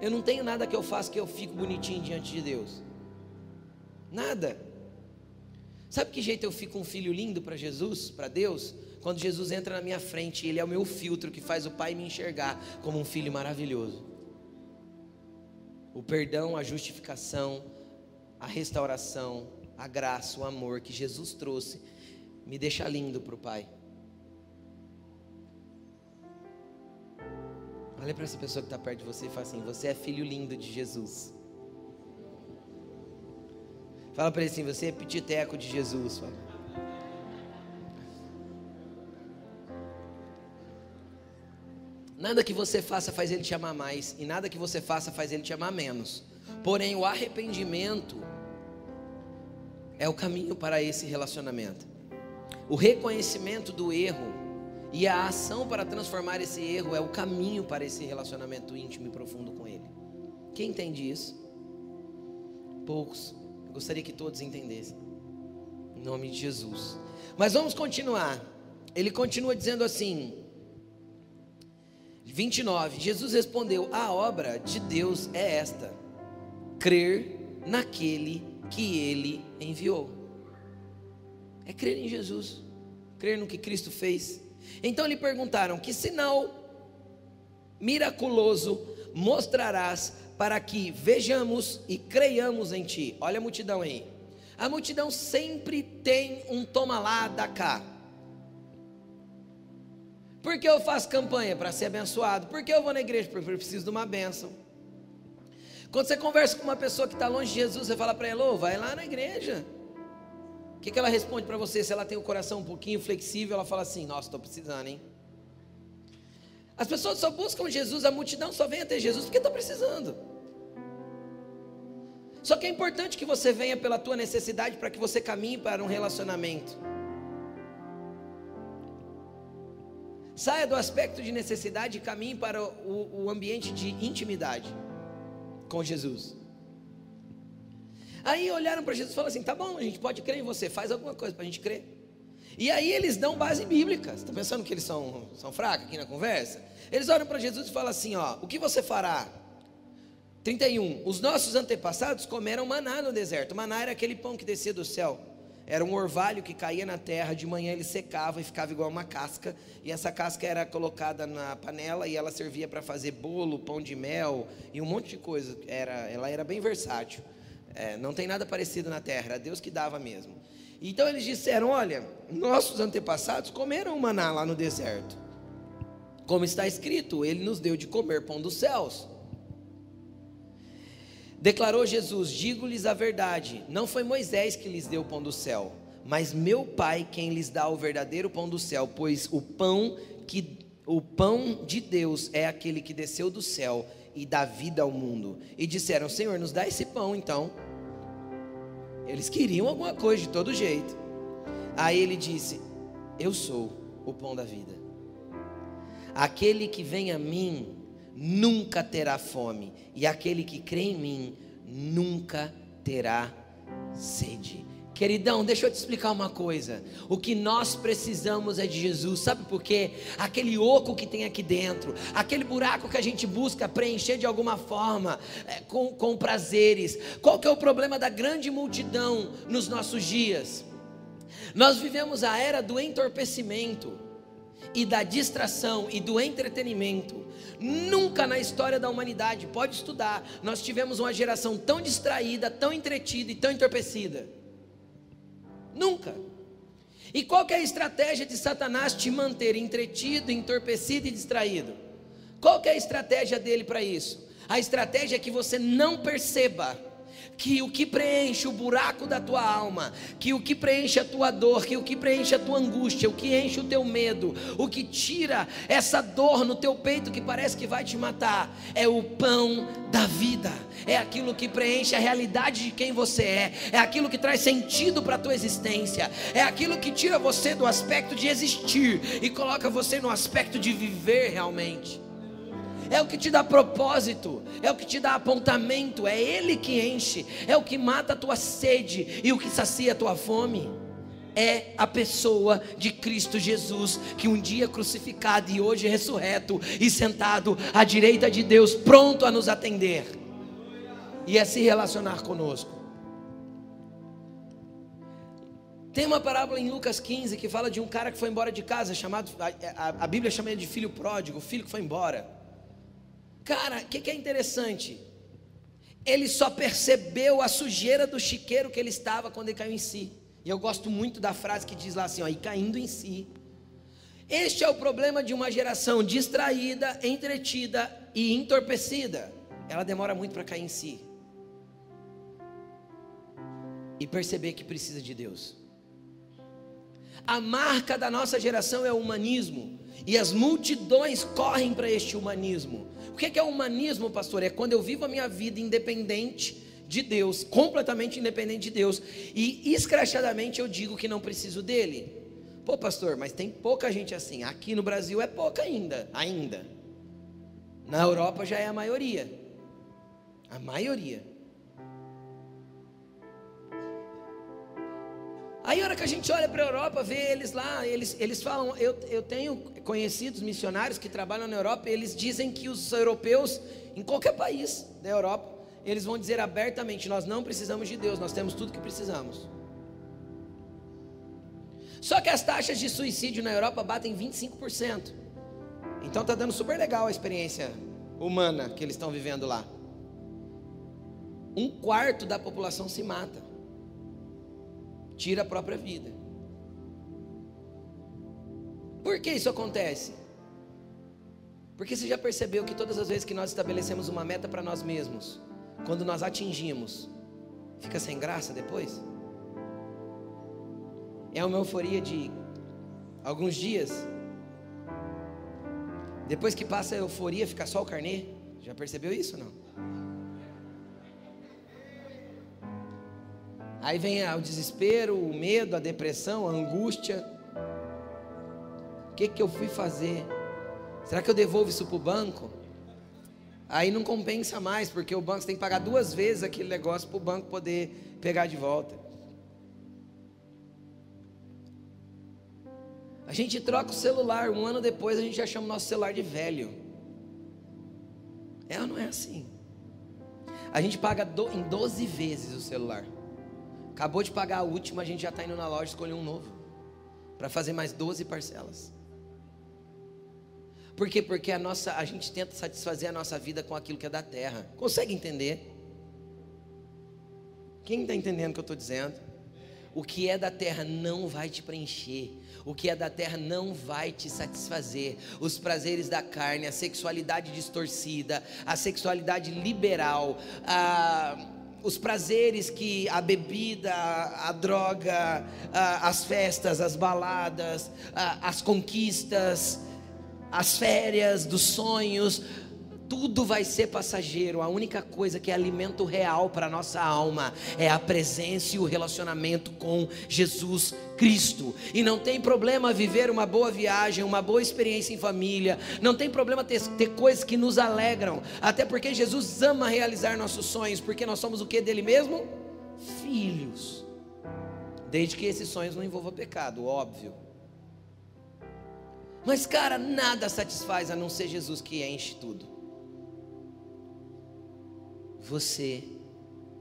Eu não tenho nada que eu faça que eu fico bonitinho diante de Deus. Nada. Sabe que jeito eu fico um filho lindo para Jesus, para Deus? Quando Jesus entra na minha frente, Ele é o meu filtro que faz o Pai me enxergar como um filho maravilhoso. O perdão, a justificação, a restauração, a graça, o amor que Jesus trouxe, me deixa lindo para o Pai. Olha para essa pessoa que está perto de você e fala assim: Você é filho lindo de Jesus. Fala para ele assim: Você é pititeco de Jesus. Fala. Nada que você faça faz ele te amar mais, e nada que você faça faz ele te amar menos. Porém, o arrependimento é o caminho para esse relacionamento. O reconhecimento do erro e a ação para transformar esse erro é o caminho para esse relacionamento íntimo e profundo com Ele. Quem entende isso? Poucos. Eu gostaria que todos entendessem. Em nome de Jesus. Mas vamos continuar. Ele continua dizendo assim: 29. Jesus respondeu: A obra de Deus é esta: crer naquele que ele enviou. É crer em Jesus, crer no que Cristo fez. Então lhe perguntaram: Que sinal miraculoso mostrarás para que vejamos e creiamos em ti? Olha a multidão aí. A multidão sempre tem um toma lá da cá. Por que eu faço campanha? Para ser abençoado. Por que eu vou na igreja? Porque eu preciso de uma bênção. Quando você conversa com uma pessoa que está longe de Jesus, você fala para ela, oh, vai lá na igreja. O que, que ela responde para você? Se ela tem o coração um pouquinho flexível, ela fala assim: Nossa, estou precisando, hein? As pessoas só buscam Jesus, a multidão só vem até Jesus porque está precisando. Só que é importante que você venha pela tua necessidade para que você caminhe para um relacionamento. Saia do aspecto de necessidade e caminhe para o, o ambiente de intimidade com Jesus. Aí olharam para Jesus e falaram assim: tá bom, a gente pode crer em você, faz alguma coisa para a gente crer. E aí eles dão base bíblica. Você está pensando que eles são, são fracos aqui na conversa? Eles olham para Jesus e falam assim: ó, o que você fará? 31. Os nossos antepassados comeram maná no deserto. Maná era aquele pão que descia do céu. Era um orvalho que caía na terra, de manhã ele secava e ficava igual uma casca, e essa casca era colocada na panela e ela servia para fazer bolo, pão de mel e um monte de coisa. Era, ela era bem versátil. É, não tem nada parecido na terra, era Deus que dava mesmo. Então eles disseram: Olha, nossos antepassados comeram maná lá no deserto. Como está escrito, ele nos deu de comer pão dos céus. Declarou Jesus: Digo-lhes a verdade, não foi Moisés que lhes deu o pão do céu, mas meu Pai quem lhes dá o verdadeiro pão do céu, pois o pão que o pão de Deus é aquele que desceu do céu e dá vida ao mundo. E disseram: Senhor, nos dá esse pão então. Eles queriam alguma coisa de todo jeito. Aí ele disse: Eu sou o pão da vida. Aquele que vem a mim nunca terá fome, e aquele que crê em mim nunca terá sede. Queridão, deixa eu te explicar uma coisa. O que nós precisamos é de Jesus. Sabe por quê? Aquele oco que tem aqui dentro, aquele buraco que a gente busca preencher de alguma forma, é, com, com prazeres. Qual que é o problema da grande multidão nos nossos dias? Nós vivemos a era do entorpecimento e da distração e do entretenimento. Nunca na história da humanidade, pode estudar, nós tivemos uma geração tão distraída, tão entretida e tão entorpecida. Nunca. E qual é a estratégia de Satanás te manter entretido, entorpecido e distraído? Qual é a estratégia dele para isso? A estratégia é que você não perceba que o que preenche o buraco da tua alma, que o que preenche a tua dor, que o que preenche a tua angústia, o que enche o teu medo, o que tira essa dor no teu peito que parece que vai te matar, é o pão da vida. É aquilo que preenche a realidade de quem você é, é aquilo que traz sentido para a tua existência, é aquilo que tira você do aspecto de existir e coloca você no aspecto de viver realmente é o que te dá propósito, é o que te dá apontamento, é Ele que enche, é o que mata a tua sede e o que sacia a tua fome. é a pessoa de Cristo Jesus, que um dia crucificado e hoje ressurreto e sentado à direita de Deus, pronto a nos atender e a se relacionar conosco. Tem uma parábola em Lucas 15 que fala de um cara que foi embora de casa, chamado, a, a, a Bíblia chama ele de filho pródigo, o filho que foi embora. Cara, o que, que é interessante? Ele só percebeu a sujeira do chiqueiro que ele estava quando ele caiu em si. E eu gosto muito da frase que diz lá assim, ó, e caindo em si. Este é o problema de uma geração distraída, entretida e entorpecida. Ela demora muito para cair em si. E perceber que precisa de Deus. A marca da nossa geração é o humanismo. E as multidões correm para este humanismo. O que é humanismo, pastor? É quando eu vivo a minha vida independente de Deus, completamente independente de Deus, e escrachadamente eu digo que não preciso dele. Pô, pastor, mas tem pouca gente assim. Aqui no Brasil é pouca ainda, ainda. Na Europa já é a maioria. A maioria. Aí a hora que a gente olha para a Europa, vê eles lá, eles, eles falam, eu, eu tenho conhecidos missionários que trabalham na Europa, eles dizem que os europeus, em qualquer país da Europa, eles vão dizer abertamente: nós não precisamos de Deus, nós temos tudo que precisamos. Só que as taxas de suicídio na Europa batem 25%. Então está dando super legal a experiência humana que eles estão vivendo lá. Um quarto da população se mata tira a própria vida. Por que isso acontece? Porque você já percebeu que todas as vezes que nós estabelecemos uma meta para nós mesmos, quando nós atingimos, fica sem graça depois? É uma euforia de alguns dias. Depois que passa a euforia, fica só o carnê. Já percebeu isso não? Aí vem o desespero, o medo, a depressão, a angústia. O que, que eu fui fazer? Será que eu devolvo isso para o banco? Aí não compensa mais, porque o banco tem que pagar duas vezes aquele negócio para o banco poder pegar de volta. A gente troca o celular, um ano depois a gente já chama o nosso celular de velho. É ou não é assim? A gente paga do, em 12 vezes o celular. Acabou de pagar a última, a gente já está indo na loja escolher um novo. Para fazer mais 12 parcelas. Por quê? Porque a, nossa, a gente tenta satisfazer a nossa vida com aquilo que é da terra. Consegue entender? Quem está entendendo o que eu estou dizendo? O que é da terra não vai te preencher. O que é da terra não vai te satisfazer. Os prazeres da carne, a sexualidade distorcida, a sexualidade liberal, a os prazeres que a bebida, a droga, as festas, as baladas, as conquistas, as férias dos sonhos, tudo vai ser passageiro. A única coisa que é alimento real para a nossa alma é a presença e o relacionamento com Jesus Cristo. E não tem problema viver uma boa viagem, uma boa experiência em família. Não tem problema ter, ter coisas que nos alegram. Até porque Jesus ama realizar nossos sonhos. Porque nós somos o que dele mesmo? Filhos. Desde que esses sonhos não envolvam pecado, óbvio. Mas, cara, nada satisfaz a não ser Jesus que enche tudo. Você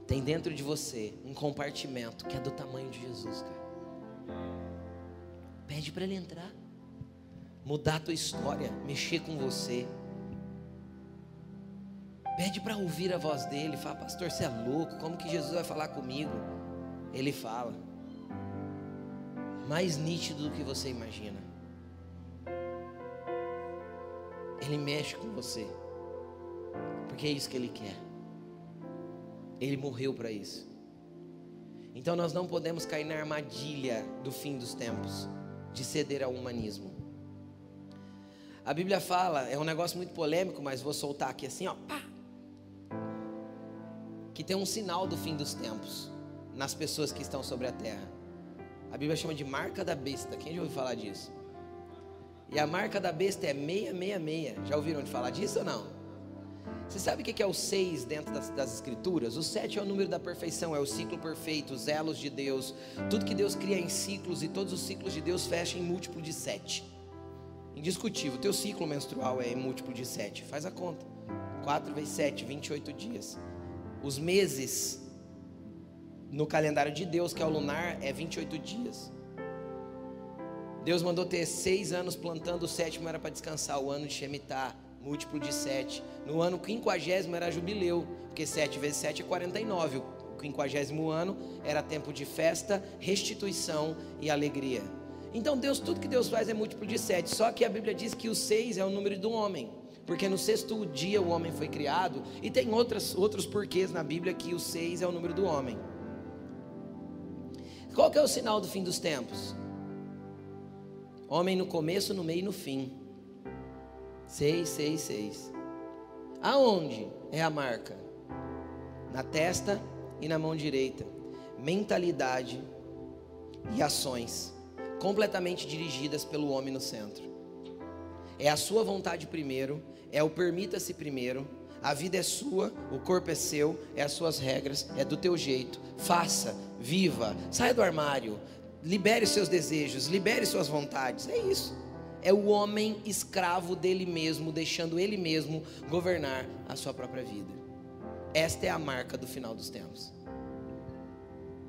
tem dentro de você um compartimento que é do tamanho de Jesus, cara. Pede para ele entrar, mudar a tua história, mexer com você. Pede para ouvir a voz dele, fala, pastor, você é louco, como que Jesus vai falar comigo? Ele fala, mais nítido do que você imagina. Ele mexe com você, porque é isso que ele quer. Ele morreu para isso. Então nós não podemos cair na armadilha do fim dos tempos, de ceder ao humanismo. A Bíblia fala, é um negócio muito polêmico, mas vou soltar aqui assim, ó, pá, que tem um sinal do fim dos tempos nas pessoas que estão sobre a terra. A Bíblia chama de marca da besta. Quem já ouviu falar disso? E a marca da besta é 666. Já ouviram de falar disso ou não? Você sabe o que é o seis dentro das, das, escrituras? O sete é o número da perfeição, é o ciclo perfeito, os elos de Deus. Tudo que Deus cria em ciclos e todos os ciclos de Deus fecham em múltiplo de sete. Indiscutível, teu ciclo menstrual é em múltiplo de sete. Faz a conta. 4 vezes 7, 28 dias. Os meses no calendário de Deus, que é o lunar, é 28 dias. Deus mandou ter seis anos plantando, o sétimo era para descansar, o ano de Shemitah múltiplo de 7. No ano quinquagésimo era jubileu, porque 7 vezes 7 é 49. O quinquagésimo ano era tempo de festa, restituição e alegria. Então Deus, tudo que Deus faz é múltiplo de 7. Só que a Bíblia diz que o 6 é o número do homem. Porque no sexto dia o homem foi criado, e tem outras, outros porquês na Bíblia que o 6 é o número do homem. Qual que é o sinal do fim dos tempos? Homem no começo, no meio e no fim. Seis, seis, seis. Aonde é a marca? Na testa e na mão direita. Mentalidade e ações completamente dirigidas pelo homem no centro. É a sua vontade primeiro, é o permita-se primeiro. A vida é sua, o corpo é seu, é as suas regras, é do teu jeito. Faça, viva, saia do armário, libere seus desejos, libere suas vontades. É isso é o homem escravo dele mesmo, deixando ele mesmo governar a sua própria vida. Esta é a marca do final dos tempos.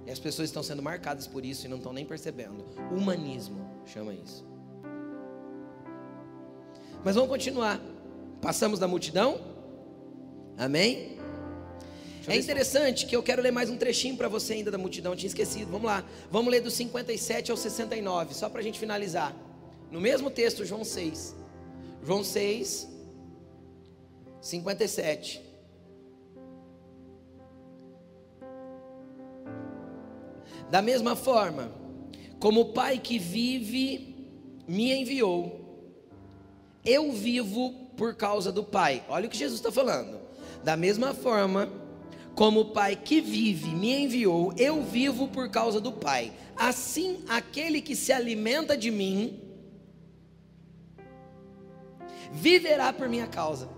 E as pessoas estão sendo marcadas por isso e não estão nem percebendo. Humanismo chama isso. Mas vamos continuar. Passamos da multidão? Amém? É interessante que eu quero ler mais um trechinho para você ainda da multidão, eu tinha esquecido. Vamos lá. Vamos ler do 57 ao 69, só para a gente finalizar. No mesmo texto, João 6. João 6, 57. Da mesma forma, como o Pai que vive me enviou, eu vivo por causa do Pai. Olha o que Jesus está falando. Da mesma forma, como o Pai que vive me enviou, eu vivo por causa do Pai. Assim, aquele que se alimenta de mim, viverá por minha causa.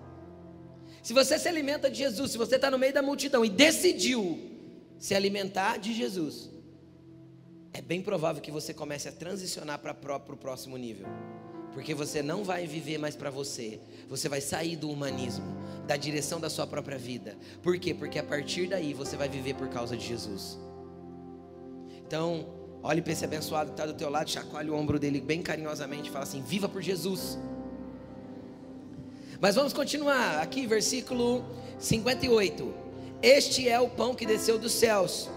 Se você se alimenta de Jesus, se você está no meio da multidão e decidiu se alimentar de Jesus, é bem provável que você comece a transicionar para o próximo nível. Porque você não vai viver mais para você, você vai sair do humanismo, da direção da sua própria vida. Por quê? Porque a partir daí você vai viver por causa de Jesus. Então, olhe para esse abençoado que está do teu lado, chacoalhe o ombro dele bem carinhosamente e fala assim: Viva por Jesus. Mas vamos continuar, aqui versículo 58. Este é o pão que desceu dos céus.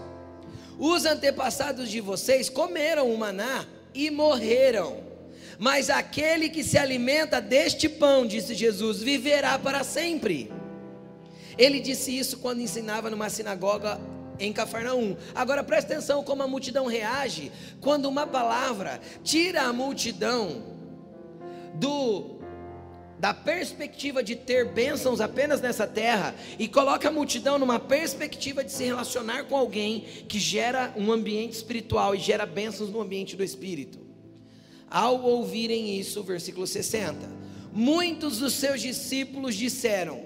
Os antepassados de vocês comeram o maná e morreram. Mas aquele que se alimenta deste pão, disse Jesus, viverá para sempre. Ele disse isso quando ensinava numa sinagoga em Cafarnaum. Agora preste atenção como a multidão reage quando uma palavra tira a multidão do da perspectiva de ter bênçãos apenas nessa terra e coloca a multidão numa perspectiva de se relacionar com alguém que gera um ambiente espiritual e gera bênçãos no ambiente do espírito. Ao ouvirem isso, versículo 60, muitos dos seus discípulos disseram: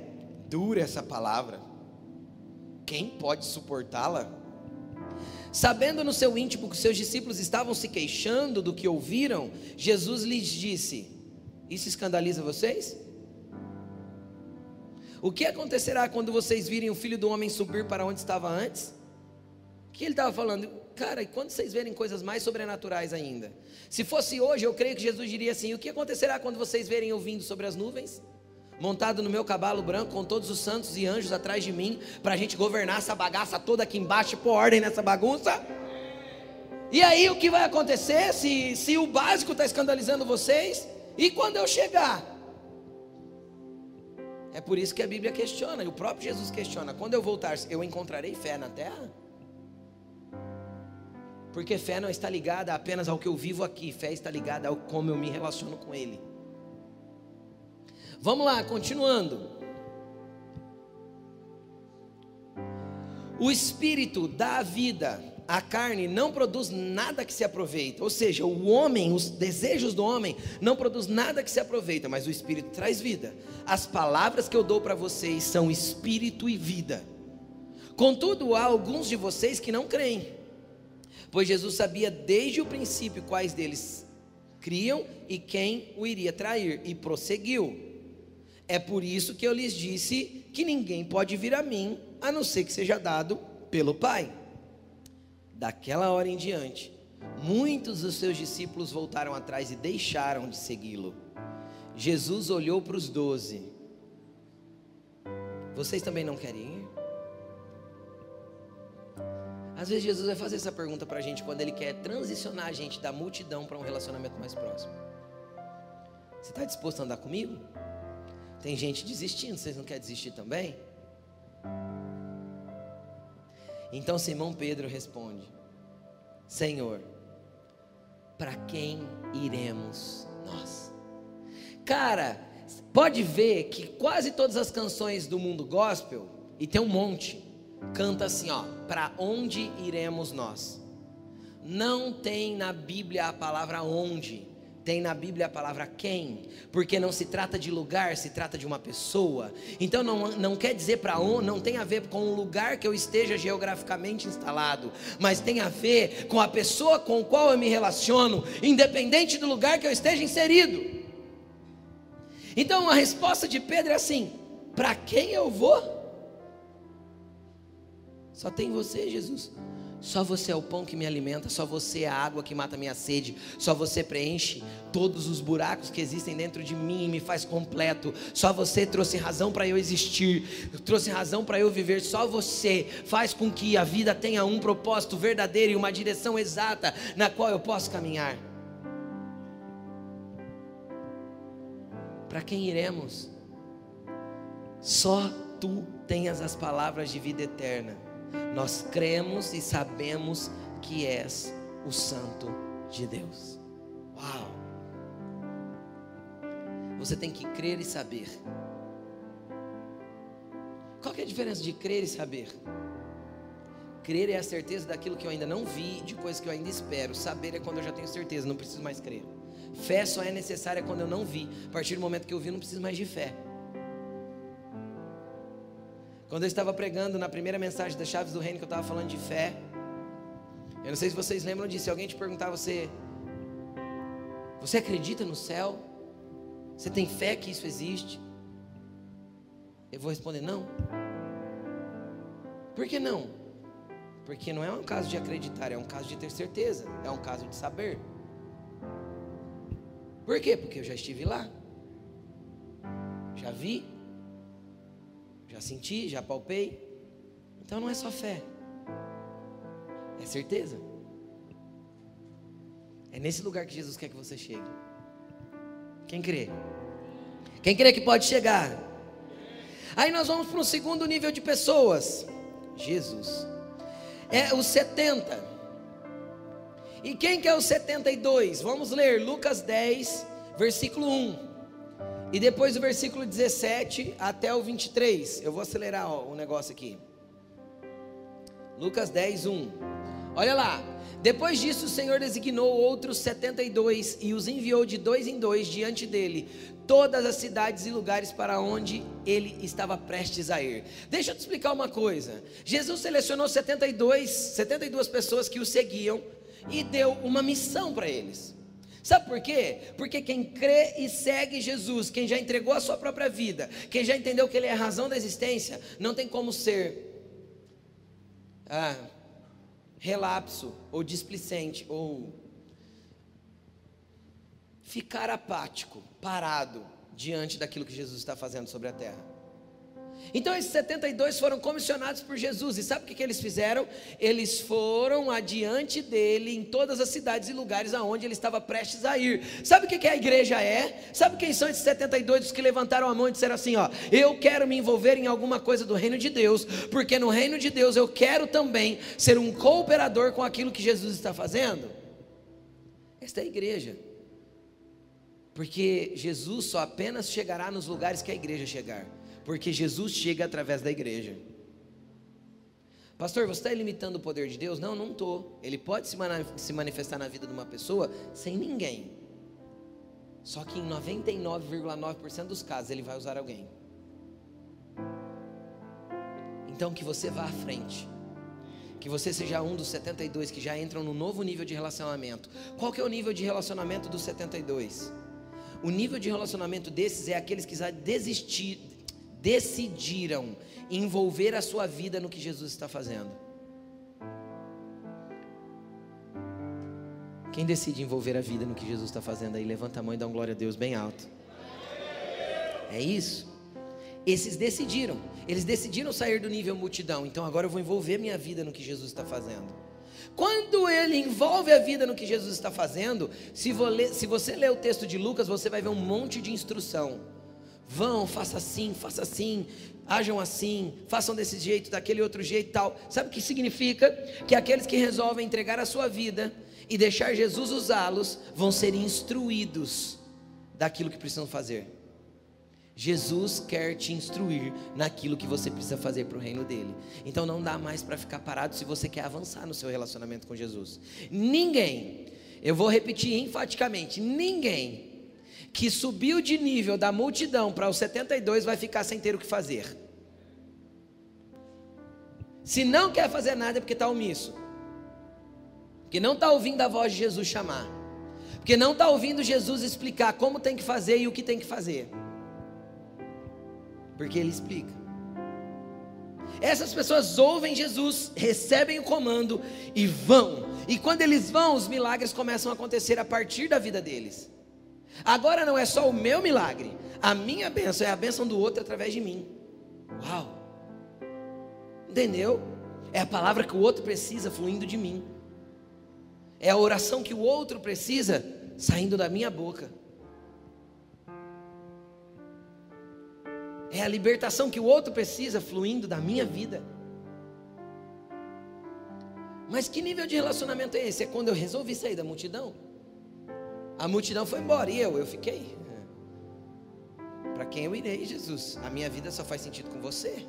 Dura essa palavra, quem pode suportá-la? Sabendo no seu íntimo que seus discípulos estavam se queixando do que ouviram, Jesus lhes disse: isso escandaliza vocês? O que acontecerá quando vocês virem o filho do homem subir para onde estava antes? O que ele estava falando? Cara, e quando vocês verem coisas mais sobrenaturais ainda? Se fosse hoje, eu creio que Jesus diria assim: O que acontecerá quando vocês verem eu vindo sobre as nuvens? Montado no meu cavalo branco, com todos os santos e anjos atrás de mim, para a gente governar essa bagaça toda aqui embaixo e pôr ordem nessa bagunça? E aí o que vai acontecer se, se o básico está escandalizando vocês? E quando eu chegar? É por isso que a Bíblia questiona, e o próprio Jesus questiona: quando eu voltar, eu encontrarei fé na terra? Porque fé não está ligada apenas ao que eu vivo aqui, fé está ligada ao como eu me relaciono com Ele. Vamos lá, continuando. O Espírito dá vida, a carne não produz nada que se aproveita. Ou seja, o homem, os desejos do homem, não produz nada que se aproveita, mas o Espírito traz vida. As palavras que eu dou para vocês são espírito e vida. Contudo, há alguns de vocês que não creem, pois Jesus sabia desde o princípio quais deles criam e quem o iria trair, e prosseguiu. É por isso que eu lhes disse que ninguém pode vir a mim, a não ser que seja dado pelo Pai. Daquela hora em diante, muitos dos seus discípulos voltaram atrás e deixaram de segui-lo. Jesus olhou para os doze. Vocês também não querem ir? Às vezes Jesus vai fazer essa pergunta para a gente quando Ele quer transicionar a gente da multidão para um relacionamento mais próximo. Você está disposto a andar comigo? Tem gente desistindo, vocês não querem desistir também? Então Simão Pedro responde: Senhor, para quem iremos nós? Cara, pode ver que quase todas as canções do mundo gospel, e tem um monte, canta assim, ó, para onde iremos nós? Não tem na Bíblia a palavra onde tem na Bíblia a palavra quem, porque não se trata de lugar, se trata de uma pessoa. Então não, não quer dizer para onde, não tem a ver com o lugar que eu esteja geograficamente instalado, mas tem a ver com a pessoa com a qual eu me relaciono, independente do lugar que eu esteja inserido. Então a resposta de Pedro é assim: para quem eu vou? Só tem você, Jesus. Só você é o pão que me alimenta, só você é a água que mata minha sede, só você preenche todos os buracos que existem dentro de mim e me faz completo. Só você trouxe razão para eu existir, trouxe razão para eu viver. Só você faz com que a vida tenha um propósito verdadeiro e uma direção exata na qual eu posso caminhar. Para quem iremos? Só tu tenhas as palavras de vida eterna nós cremos e sabemos que és o Santo de Deus. Uau! Você tem que crer e saber. Qual é a diferença de crer e saber? Crer é a certeza daquilo que eu ainda não vi, de coisas que eu ainda espero. Saber é quando eu já tenho certeza, não preciso mais crer. Fé só é necessária quando eu não vi. A partir do momento que eu vi, não preciso mais de fé. Quando eu estava pregando na primeira mensagem das chaves do reino que eu estava falando de fé, eu não sei se vocês lembram disso. Alguém te perguntar, você, você acredita no céu? Você tem fé que isso existe? Eu vou responder não. Por que não? Porque não é um caso de acreditar, é um caso de ter certeza, é um caso de saber. Por quê? Porque eu já estive lá, já vi, já senti, já palpei. Então não é só fé, é certeza. É nesse lugar que Jesus quer que você chegue. Quem crê? Quem crê que pode chegar? Aí nós vamos para um segundo nível de pessoas. Jesus. É os 70. E quem que é os 72? Vamos ler Lucas 10, versículo 1. E depois do versículo 17 até o 23. Eu vou acelerar o negócio aqui. Lucas 10, 1. Olha lá. Depois disso, o Senhor designou outros 72 e os enviou de dois em dois diante dele, todas as cidades e lugares para onde ele estava prestes a ir. Deixa eu te explicar uma coisa. Jesus selecionou 72, 72 pessoas que o seguiam e deu uma missão para eles. Sabe por quê? Porque quem crê e segue Jesus, quem já entregou a sua própria vida, quem já entendeu que Ele é a razão da existência, não tem como ser ah, relapso ou displicente ou ficar apático, parado diante daquilo que Jesus está fazendo sobre a terra. Então esses 72 foram comissionados por Jesus, e sabe o que, que eles fizeram? Eles foram adiante dele em todas as cidades e lugares aonde ele estava prestes a ir. Sabe o que, que a igreja é? Sabe quem são esses 72 que levantaram a mão e disseram assim: ó, eu quero me envolver em alguma coisa do reino de Deus, porque no reino de Deus eu quero também ser um cooperador com aquilo que Jesus está fazendo? Esta é a igreja. Porque Jesus só apenas chegará nos lugares que a igreja chegar porque Jesus chega através da igreja. Pastor, você está limitando o poder de Deus? Não, não estou. Ele pode se manifestar na vida de uma pessoa sem ninguém. Só que em 99,9% dos casos ele vai usar alguém. Então que você vá à frente. Que você seja um dos 72 que já entram no novo nível de relacionamento. Qual que é o nível de relacionamento dos 72? O nível de relacionamento desses é aqueles que já desistir, decidiram envolver a sua vida no que Jesus está fazendo. Quem decide envolver a vida no que Jesus está fazendo aí, levanta a mão e dá um glória a Deus bem alto. É isso. Esses decidiram, eles decidiram sair do nível multidão. Então agora eu vou envolver minha vida no que Jesus está fazendo. Quando ele envolve a vida no que Jesus está fazendo, se, ler, se você ler o texto de Lucas, você vai ver um monte de instrução. Vão, faça assim, faça assim, ajam assim, façam desse jeito, daquele outro jeito tal. Sabe o que significa? Que aqueles que resolvem entregar a sua vida e deixar Jesus usá-los vão ser instruídos daquilo que precisam fazer. Jesus quer te instruir naquilo que você precisa fazer para o reino dele. Então não dá mais para ficar parado se você quer avançar no seu relacionamento com Jesus. Ninguém, eu vou repetir enfaticamente: ninguém que subiu de nível da multidão para os 72 vai ficar sem ter o que fazer. Se não quer fazer nada é porque está omisso, porque não está ouvindo a voz de Jesus chamar, porque não está ouvindo Jesus explicar como tem que fazer e o que tem que fazer, porque Ele explica. Essas pessoas ouvem Jesus, recebem o comando e vão. E quando eles vão, os milagres começam a acontecer a partir da vida deles. Agora não é só o meu milagre, a minha bênção é a bênção do outro através de mim. Uau! Entendeu? É a palavra que o outro precisa fluindo de mim. É a oração que o outro precisa saindo da minha boca. É a libertação que o outro precisa fluindo da minha vida. Mas que nível de relacionamento é esse? É quando eu resolvi sair da multidão. A multidão foi embora e eu, eu fiquei. Para quem eu irei, Jesus? A minha vida só faz sentido com você.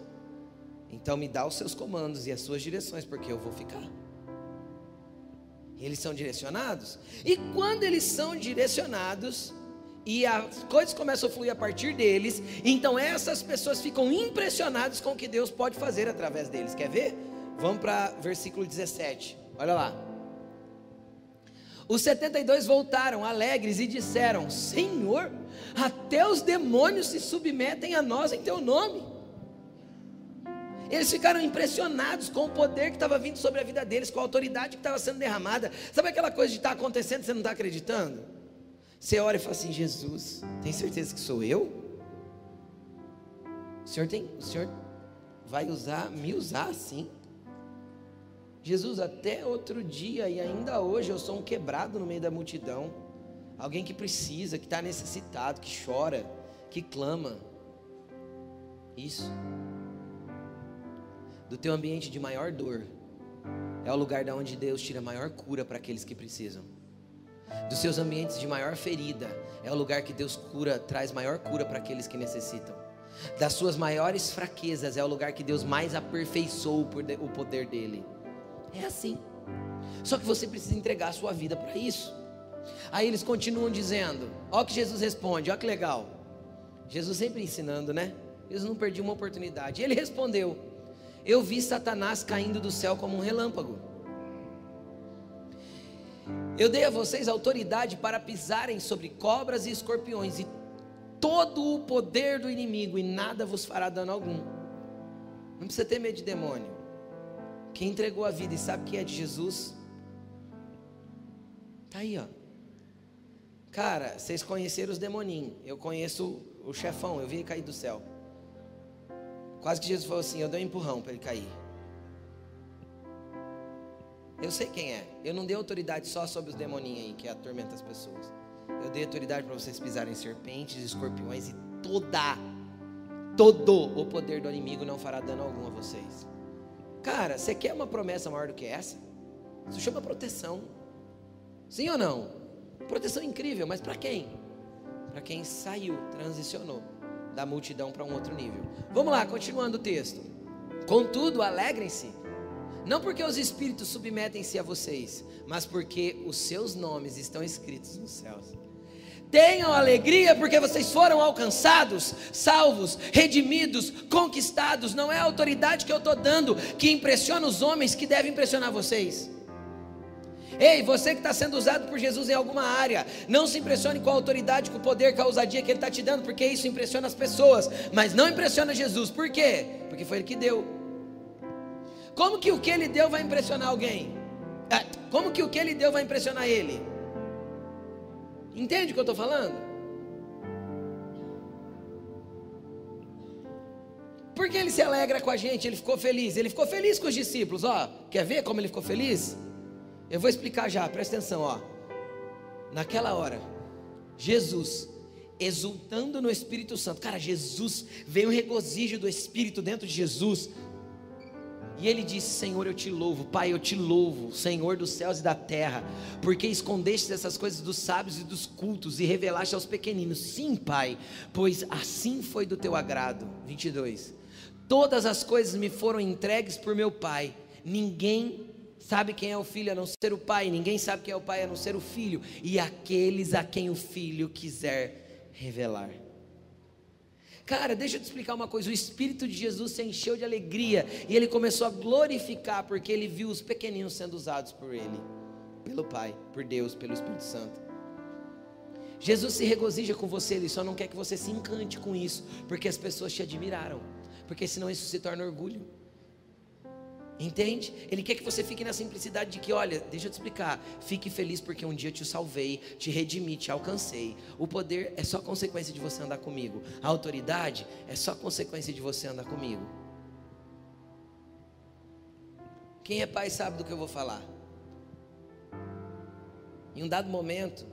Então me dá os seus comandos e as suas direções, porque eu vou ficar. Eles são direcionados. E quando eles são direcionados, e as coisas começam a fluir a partir deles, então essas pessoas ficam impressionadas com o que Deus pode fazer através deles. Quer ver? Vamos para versículo 17. Olha lá. Os 72 voltaram alegres e disseram: Senhor, até os demônios se submetem a nós em teu nome. Eles ficaram impressionados com o poder que estava vindo sobre a vida deles, com a autoridade que estava sendo derramada. Sabe aquela coisa de estar tá acontecendo e você não está acreditando? Você olha e fala assim: Jesus, tem certeza que sou eu? O Senhor, tem, o senhor vai usar, me usar assim? Jesus, até outro dia e ainda hoje eu sou um quebrado no meio da multidão. Alguém que precisa, que está necessitado, que chora, que clama. Isso. Do teu ambiente de maior dor, é o lugar da onde Deus tira maior cura para aqueles que precisam. Dos seus ambientes de maior ferida, é o lugar que Deus cura, traz maior cura para aqueles que necessitam. Das suas maiores fraquezas, é o lugar que Deus mais aperfeiçoou o poder dele. É assim. Só que você precisa entregar a sua vida para isso. Aí eles continuam dizendo: Olha que Jesus responde, olha que legal. Jesus sempre ensinando, né? Eles não perdiam uma oportunidade. Ele respondeu: Eu vi Satanás caindo do céu como um relâmpago. Eu dei a vocês autoridade para pisarem sobre cobras e escorpiões e todo o poder do inimigo, e nada vos fará dano algum. Não precisa ter medo de demônio. Quem entregou a vida e sabe que é de Jesus, tá aí, ó. Cara, vocês conheceram os demoninhos. Eu conheço o chefão, eu vi ele cair do céu. Quase que Jesus falou assim: Eu dei um empurrão para ele cair. Eu sei quem é. Eu não dei autoridade só sobre os demoninhos aí que atormentam as pessoas. Eu dei autoridade para vocês pisarem serpentes, escorpiões e toda, todo o poder do inimigo não fará dano algum a vocês. Cara, você quer uma promessa maior do que essa? Isso chama proteção. Sim ou não? Proteção incrível, mas para quem? Para quem saiu, transicionou da multidão para um outro nível. Vamos lá, continuando o texto. Contudo, alegrem-se Não porque os espíritos submetem-se a vocês, mas porque os seus nomes estão escritos nos céus. Tenham alegria porque vocês foram alcançados, salvos, redimidos, conquistados. Não é a autoridade que eu estou dando que impressiona os homens que deve impressionar vocês. Ei, você que está sendo usado por Jesus em alguma área, não se impressione com a autoridade, com o poder, com a ousadia que Ele está te dando, porque isso impressiona as pessoas, mas não impressiona Jesus. Por quê? Porque foi Ele que deu. Como que o que Ele deu vai impressionar alguém? É, como que o que Ele deu vai impressionar Ele? Entende o que eu estou falando? Porque ele se alegra com a gente, ele ficou feliz. Ele ficou feliz com os discípulos, ó. Quer ver como ele ficou feliz? Eu vou explicar já, presta atenção, ó. Naquela hora, Jesus exultando no Espírito Santo. Cara, Jesus veio um regozijo do Espírito dentro de Jesus. E ele disse: Senhor, eu te louvo, Pai, eu te louvo, Senhor dos céus e da terra, porque escondeste essas coisas dos sábios e dos cultos e revelaste aos pequeninos. Sim, Pai, pois assim foi do teu agrado. 22. Todas as coisas me foram entregues por meu Pai. Ninguém sabe quem é o filho a não ser o Pai, ninguém sabe quem é o Pai a não ser o filho, e aqueles a quem o filho quiser revelar. Cara, deixa eu te explicar uma coisa: o Espírito de Jesus se encheu de alegria e ele começou a glorificar, porque ele viu os pequeninos sendo usados por ele, pelo Pai, por Deus, pelo Espírito Santo. Jesus se regozija com você, ele só não quer que você se encante com isso, porque as pessoas te admiraram, porque senão isso se torna orgulho. Entende? Ele quer que você fique na simplicidade de que, olha, deixa eu te explicar. Fique feliz porque um dia te salvei, te redimi, te alcancei. O poder é só consequência de você andar comigo. A autoridade é só consequência de você andar comigo. Quem é pai sabe do que eu vou falar. Em um dado momento,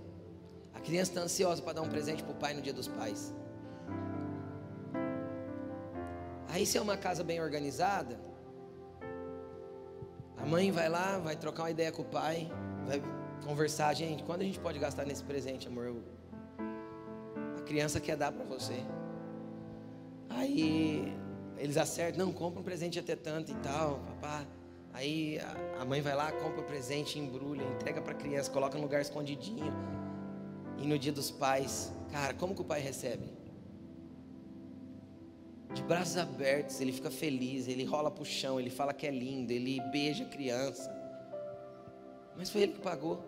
a criança está ansiosa para dar um presente para o pai no dia dos pais. Aí, se é uma casa bem organizada, a mãe vai lá, vai trocar uma ideia com o pai, vai conversar, gente, quando a gente pode gastar nesse presente, amor? A criança quer dar para você. Aí eles acertam, não, compra um presente até tanto e tal, papá. Aí a mãe vai lá, compra o presente, embrulha, entrega para a criança, coloca no lugar escondidinho. E no dia dos pais, cara, como que o pai recebe? De braços abertos, ele fica feliz, ele rola para o chão, ele fala que é lindo, ele beija a criança. Mas foi ele que pagou.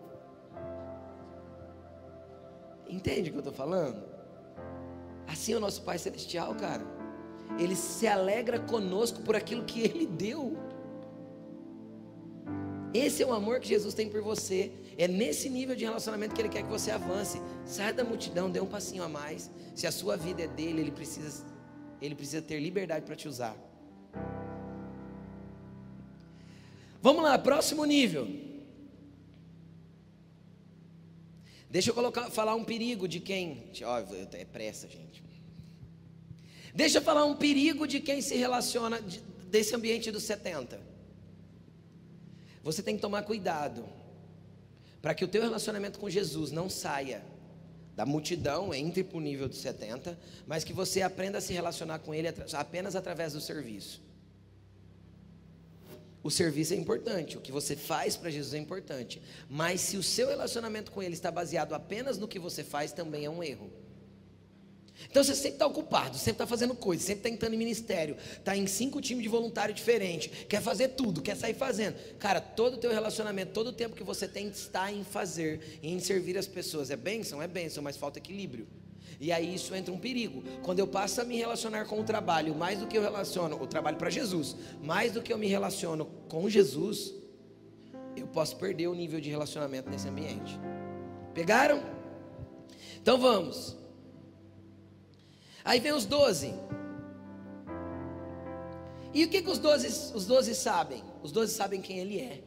Entende o que eu estou falando? Assim é o nosso Pai Celestial, cara. Ele se alegra conosco por aquilo que Ele deu. Esse é o amor que Jesus tem por você. É nesse nível de relacionamento que Ele quer que você avance. Sai da multidão, dê um passinho a mais. Se a sua vida é dele, Ele precisa ele precisa ter liberdade para te usar. Vamos lá, próximo nível. Deixa eu colocar, falar um perigo de quem. Ó, é pressa, gente. Deixa eu falar um perigo de quem se relaciona de, desse ambiente dos 70. Você tem que tomar cuidado para que o teu relacionamento com Jesus não saia da multidão, entre para o nível dos 70, mas que você aprenda a se relacionar com ele apenas através do serviço. O serviço é importante, o que você faz para Jesus é importante, mas se o seu relacionamento com ele está baseado apenas no que você faz, também é um erro. Então você sempre está ocupado, sempre está fazendo coisa, sempre está entrando em ministério, está em cinco times de voluntário diferentes, quer fazer tudo, quer sair fazendo. Cara, todo o teu relacionamento, todo o tempo que você tem está em fazer, em servir as pessoas. É bênção? É bênção, mas falta equilíbrio. E aí isso entra um perigo. Quando eu passo a me relacionar com o trabalho, mais do que eu relaciono, o trabalho para Jesus, mais do que eu me relaciono com Jesus, eu posso perder o nível de relacionamento nesse ambiente. Pegaram? Então vamos. Aí vem os doze. E o que, que os doze os doze sabem? Os doze sabem quem ele é.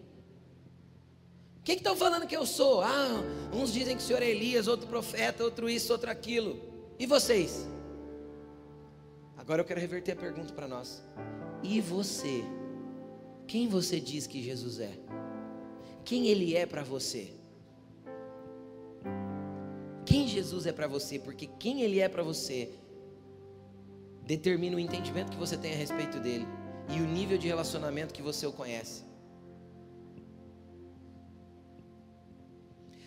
O que estão falando que eu sou? Ah, uns dizem que o senhor é Elias, outro profeta, outro isso, outro aquilo. E vocês? Agora eu quero reverter a pergunta para nós. E você? Quem você diz que Jesus é? Quem ele é para você? Quem Jesus é para você? Porque quem ele é para você determina o entendimento que você tem a respeito dele e o nível de relacionamento que você o conhece.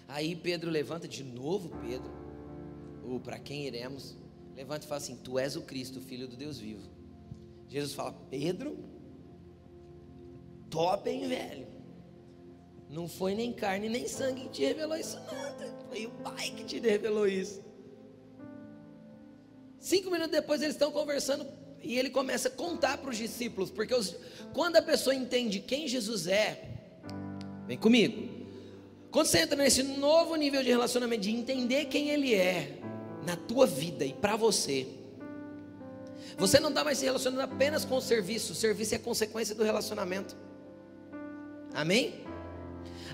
Aí Pedro levanta de novo, Pedro, ou para quem iremos, levanta e fala assim: Tu és o Cristo, filho do Deus vivo. Jesus fala: Pedro, top, hein, velho? Não foi nem carne nem sangue que te revelou isso, não. Foi o Pai que te revelou isso. Cinco minutos depois eles estão conversando e ele começa a contar para os discípulos, porque os, quando a pessoa entende quem Jesus é, vem comigo. Quando você entra nesse novo nível de relacionamento, de entender quem Ele é na tua vida e para você, você não está mais se relacionando apenas com o serviço, o serviço é consequência do relacionamento. Amém?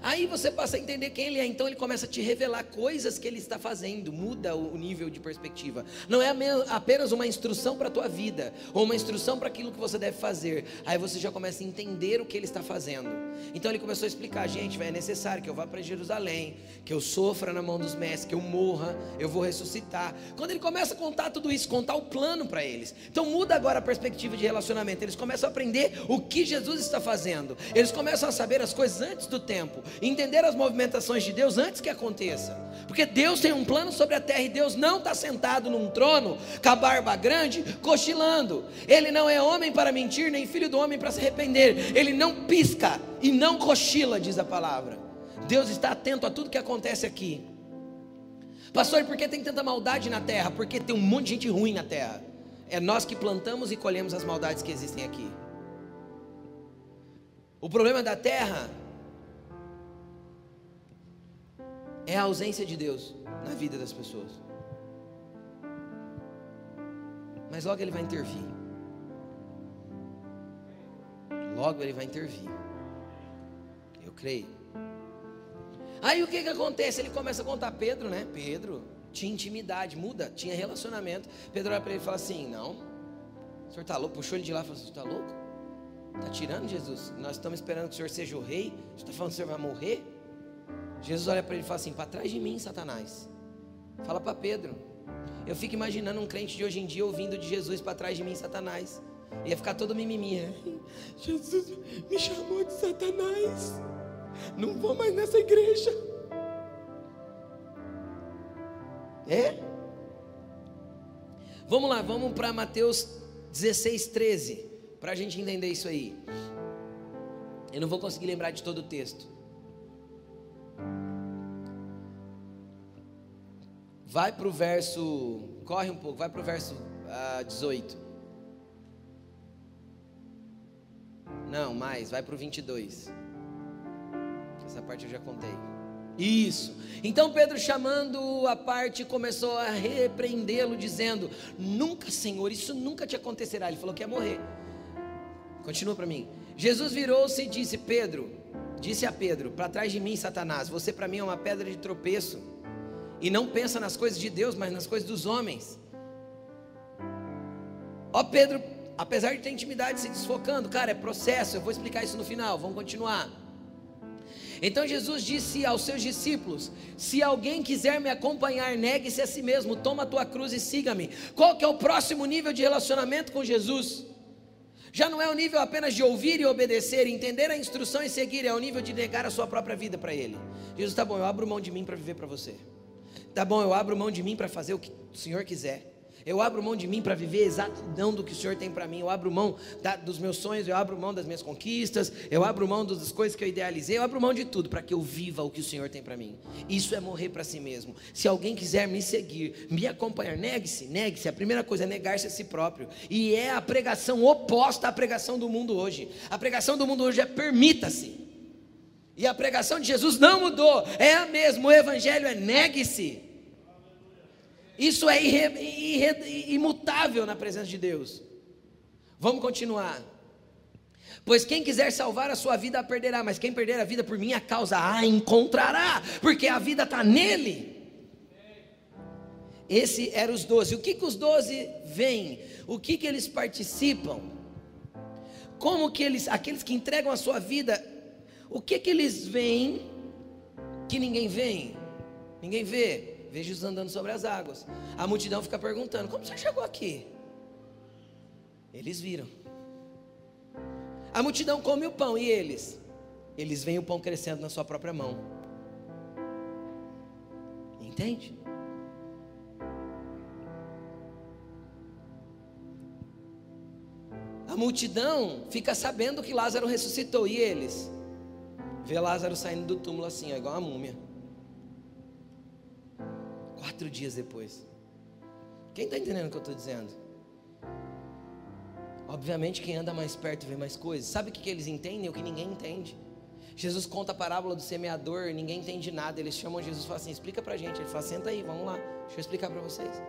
Aí você passa a entender quem ele é, então ele começa a te revelar coisas que ele está fazendo, muda o nível de perspectiva. Não é apenas uma instrução para a tua vida, ou uma instrução para aquilo que você deve fazer. Aí você já começa a entender o que ele está fazendo. Então ele começou a explicar, gente, é necessário que eu vá para Jerusalém, que eu sofra na mão dos mestres, que eu morra, eu vou ressuscitar. Quando ele começa a contar tudo isso, contar o plano para eles. Então muda agora a perspectiva de relacionamento. Eles começam a aprender o que Jesus está fazendo. Eles começam a saber as coisas antes do tempo entender as movimentações de Deus antes que aconteça. Porque Deus tem um plano sobre a terra e Deus não está sentado num trono com a barba grande, cochilando. Ele não é homem para mentir, nem filho do homem para se arrepender. Ele não pisca e não cochila, diz a palavra. Deus está atento a tudo que acontece aqui. Pastor, e por que tem tanta maldade na terra? Porque tem um monte de gente ruim na terra. É nós que plantamos e colhemos as maldades que existem aqui. O problema da terra é a ausência de Deus na vida das pessoas. Mas logo ele vai intervir. Logo ele vai intervir. Eu creio. Aí o que que acontece? Ele começa a contar Pedro, né? Pedro tinha intimidade, muda, tinha relacionamento. Pedro olha para ele e fala assim: Não, o senhor está louco? Puxou ele de lá e falou: Você está louco? Está tirando Jesus? Nós estamos esperando que o senhor seja o rei. Você está falando que o senhor vai morrer? Jesus olha para ele e fala assim: para trás de mim, Satanás. Fala para Pedro. Eu fico imaginando um crente de hoje em dia ouvindo de Jesus para trás de mim, Satanás. Ia ficar todo mimimi. Jesus me chamou de Satanás. Não vou mais nessa igreja. É? Vamos lá, vamos para Mateus 16, 13. Para a gente entender isso aí. Eu não vou conseguir lembrar de todo o texto. Vai para o verso, corre um pouco, vai para o verso uh, ah, 18. Não, mais, vai para o 22. Essa parte eu já contei. Isso. Então Pedro, chamando a parte, começou a repreendê-lo, dizendo: Nunca, Senhor, isso nunca te acontecerá. Ele falou que ia morrer. Continua para mim. Jesus virou-se e disse: Pedro, disse a Pedro: Para trás de mim, Satanás, você para mim é uma pedra de tropeço e não pensa nas coisas de Deus, mas nas coisas dos homens. Ó Pedro, apesar de ter intimidade se desfocando, cara, é processo, eu vou explicar isso no final, vamos continuar. Então Jesus disse aos seus discípulos: Se alguém quiser me acompanhar, negue-se a si mesmo, toma a tua cruz e siga-me. Qual que é o próximo nível de relacionamento com Jesus? Já não é o nível apenas de ouvir e obedecer, entender a instrução e seguir, é o nível de negar a sua própria vida para Ele. Jesus, tá bom, eu abro mão de mim para viver para você. Tá bom, eu abro mão de mim para fazer o que o Senhor quiser. Eu abro mão de mim para viver exatidão do que o Senhor tem para mim. Eu abro mão da, dos meus sonhos, eu abro mão das minhas conquistas, eu abro mão das coisas que eu idealizei, eu abro mão de tudo para que eu viva o que o Senhor tem para mim. Isso é morrer para si mesmo. Se alguém quiser me seguir, me acompanhar, negue-se, negue-se. A primeira coisa é negar-se a si próprio. E é a pregação oposta à pregação do mundo hoje. A pregação do mundo hoje é permita-se. E a pregação de Jesus não mudou, é a mesma. O evangelho é negue-se. Isso é irre, irre, imutável na presença de Deus. Vamos continuar. Pois quem quiser salvar a sua vida a perderá, mas quem perder a vida por minha causa a encontrará, porque a vida está nele. Esse eram os doze. O que, que os doze veem? O que, que eles participam? Como que eles, aqueles que entregam a sua vida o que que eles veem que ninguém vê? Ninguém vê. Vejo Jesus andando sobre as águas. A multidão fica perguntando: Como você chegou aqui? Eles viram. A multidão come o pão e eles? Eles veem o pão crescendo na sua própria mão. Entende? A multidão fica sabendo que Lázaro ressuscitou e eles vê Lázaro saindo do túmulo assim, ó, igual uma múmia. Quatro dias depois. Quem está entendendo o que eu estou dizendo? Obviamente, quem anda mais perto vê mais coisas. Sabe o que, que eles entendem? O que ninguém entende. Jesus conta a parábola do semeador, ninguém entende nada. Eles chamam Jesus e falam assim: explica para a gente. Ele fala: senta aí, vamos lá, deixa eu explicar para vocês.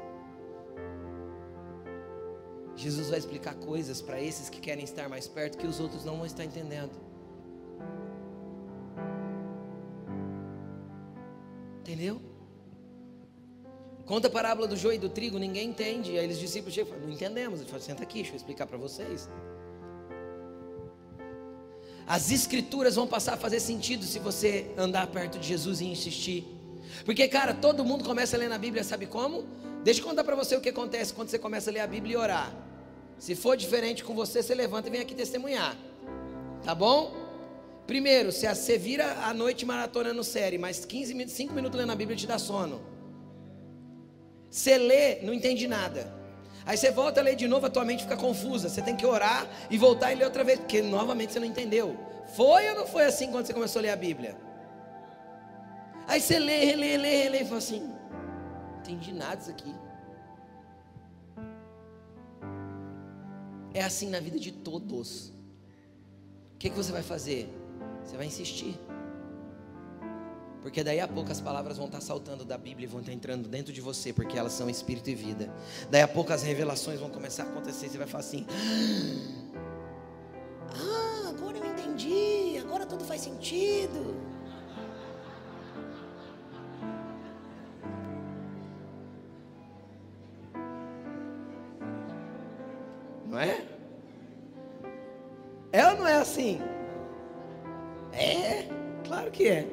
Jesus vai explicar coisas para esses que querem estar mais perto que os outros não vão estar entendendo. Entendeu? Conta a parábola do joio e do trigo, ninguém entende. Aí eles discípulos chegam e falam, não entendemos. Ele fala, senta aqui, deixa eu explicar para vocês. As escrituras vão passar a fazer sentido se você andar perto de Jesus e insistir. Porque, cara, todo mundo começa a ler na Bíblia, sabe como? Deixa eu contar para você o que acontece quando você começa a ler a Bíblia e orar. Se for diferente com você, você levanta e vem aqui testemunhar. Tá bom? Primeiro, se você vira a noite maratonando série, mas 15 minutos, 5 minutos lendo a Bíblia te dá sono. Você lê, não entende nada. Aí você volta a ler de novo, a tua mente fica confusa. Você tem que orar e voltar e ler outra vez, porque novamente você não entendeu. Foi ou não foi assim quando você começou a ler a Bíblia? Aí você lê, relê, lê, relê e fala assim: não entendi nada disso aqui. É assim na vida de todos. O que, que você vai fazer? Você vai insistir. Porque daí a pouco as palavras vão estar saltando da Bíblia e vão estar entrando dentro de você, porque elas são espírito e vida. Daí a pouco as revelações vão começar a acontecer, você vai falar assim: Ah, agora eu entendi, agora tudo faz sentido. Que é.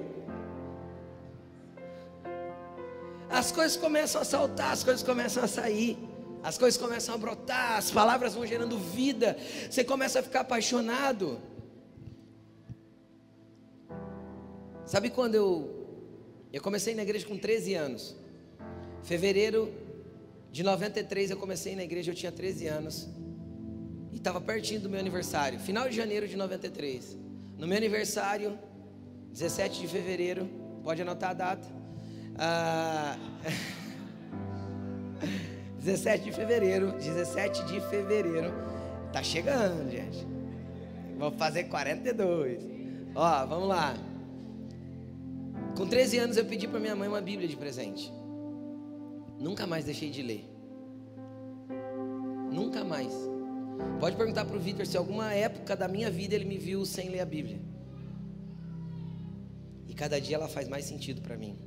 As coisas começam a saltar, as coisas começam a sair, as coisas começam a brotar, as palavras vão gerando vida, você começa a ficar apaixonado. Sabe quando eu eu comecei na igreja com 13 anos? Fevereiro de 93 eu comecei na igreja, eu tinha 13 anos. E estava pertinho do meu aniversário, final de janeiro de 93. No meu aniversário, 17 de fevereiro, pode anotar a data. Ah, 17 de fevereiro, 17 de fevereiro. Tá chegando, gente. Vou fazer 42. Ó, vamos lá. Com 13 anos eu pedi para minha mãe uma Bíblia de presente. Nunca mais deixei de ler. Nunca mais. Pode perguntar para o Vitor se alguma época da minha vida ele me viu sem ler a Bíblia. E cada dia ela faz mais sentido para mim.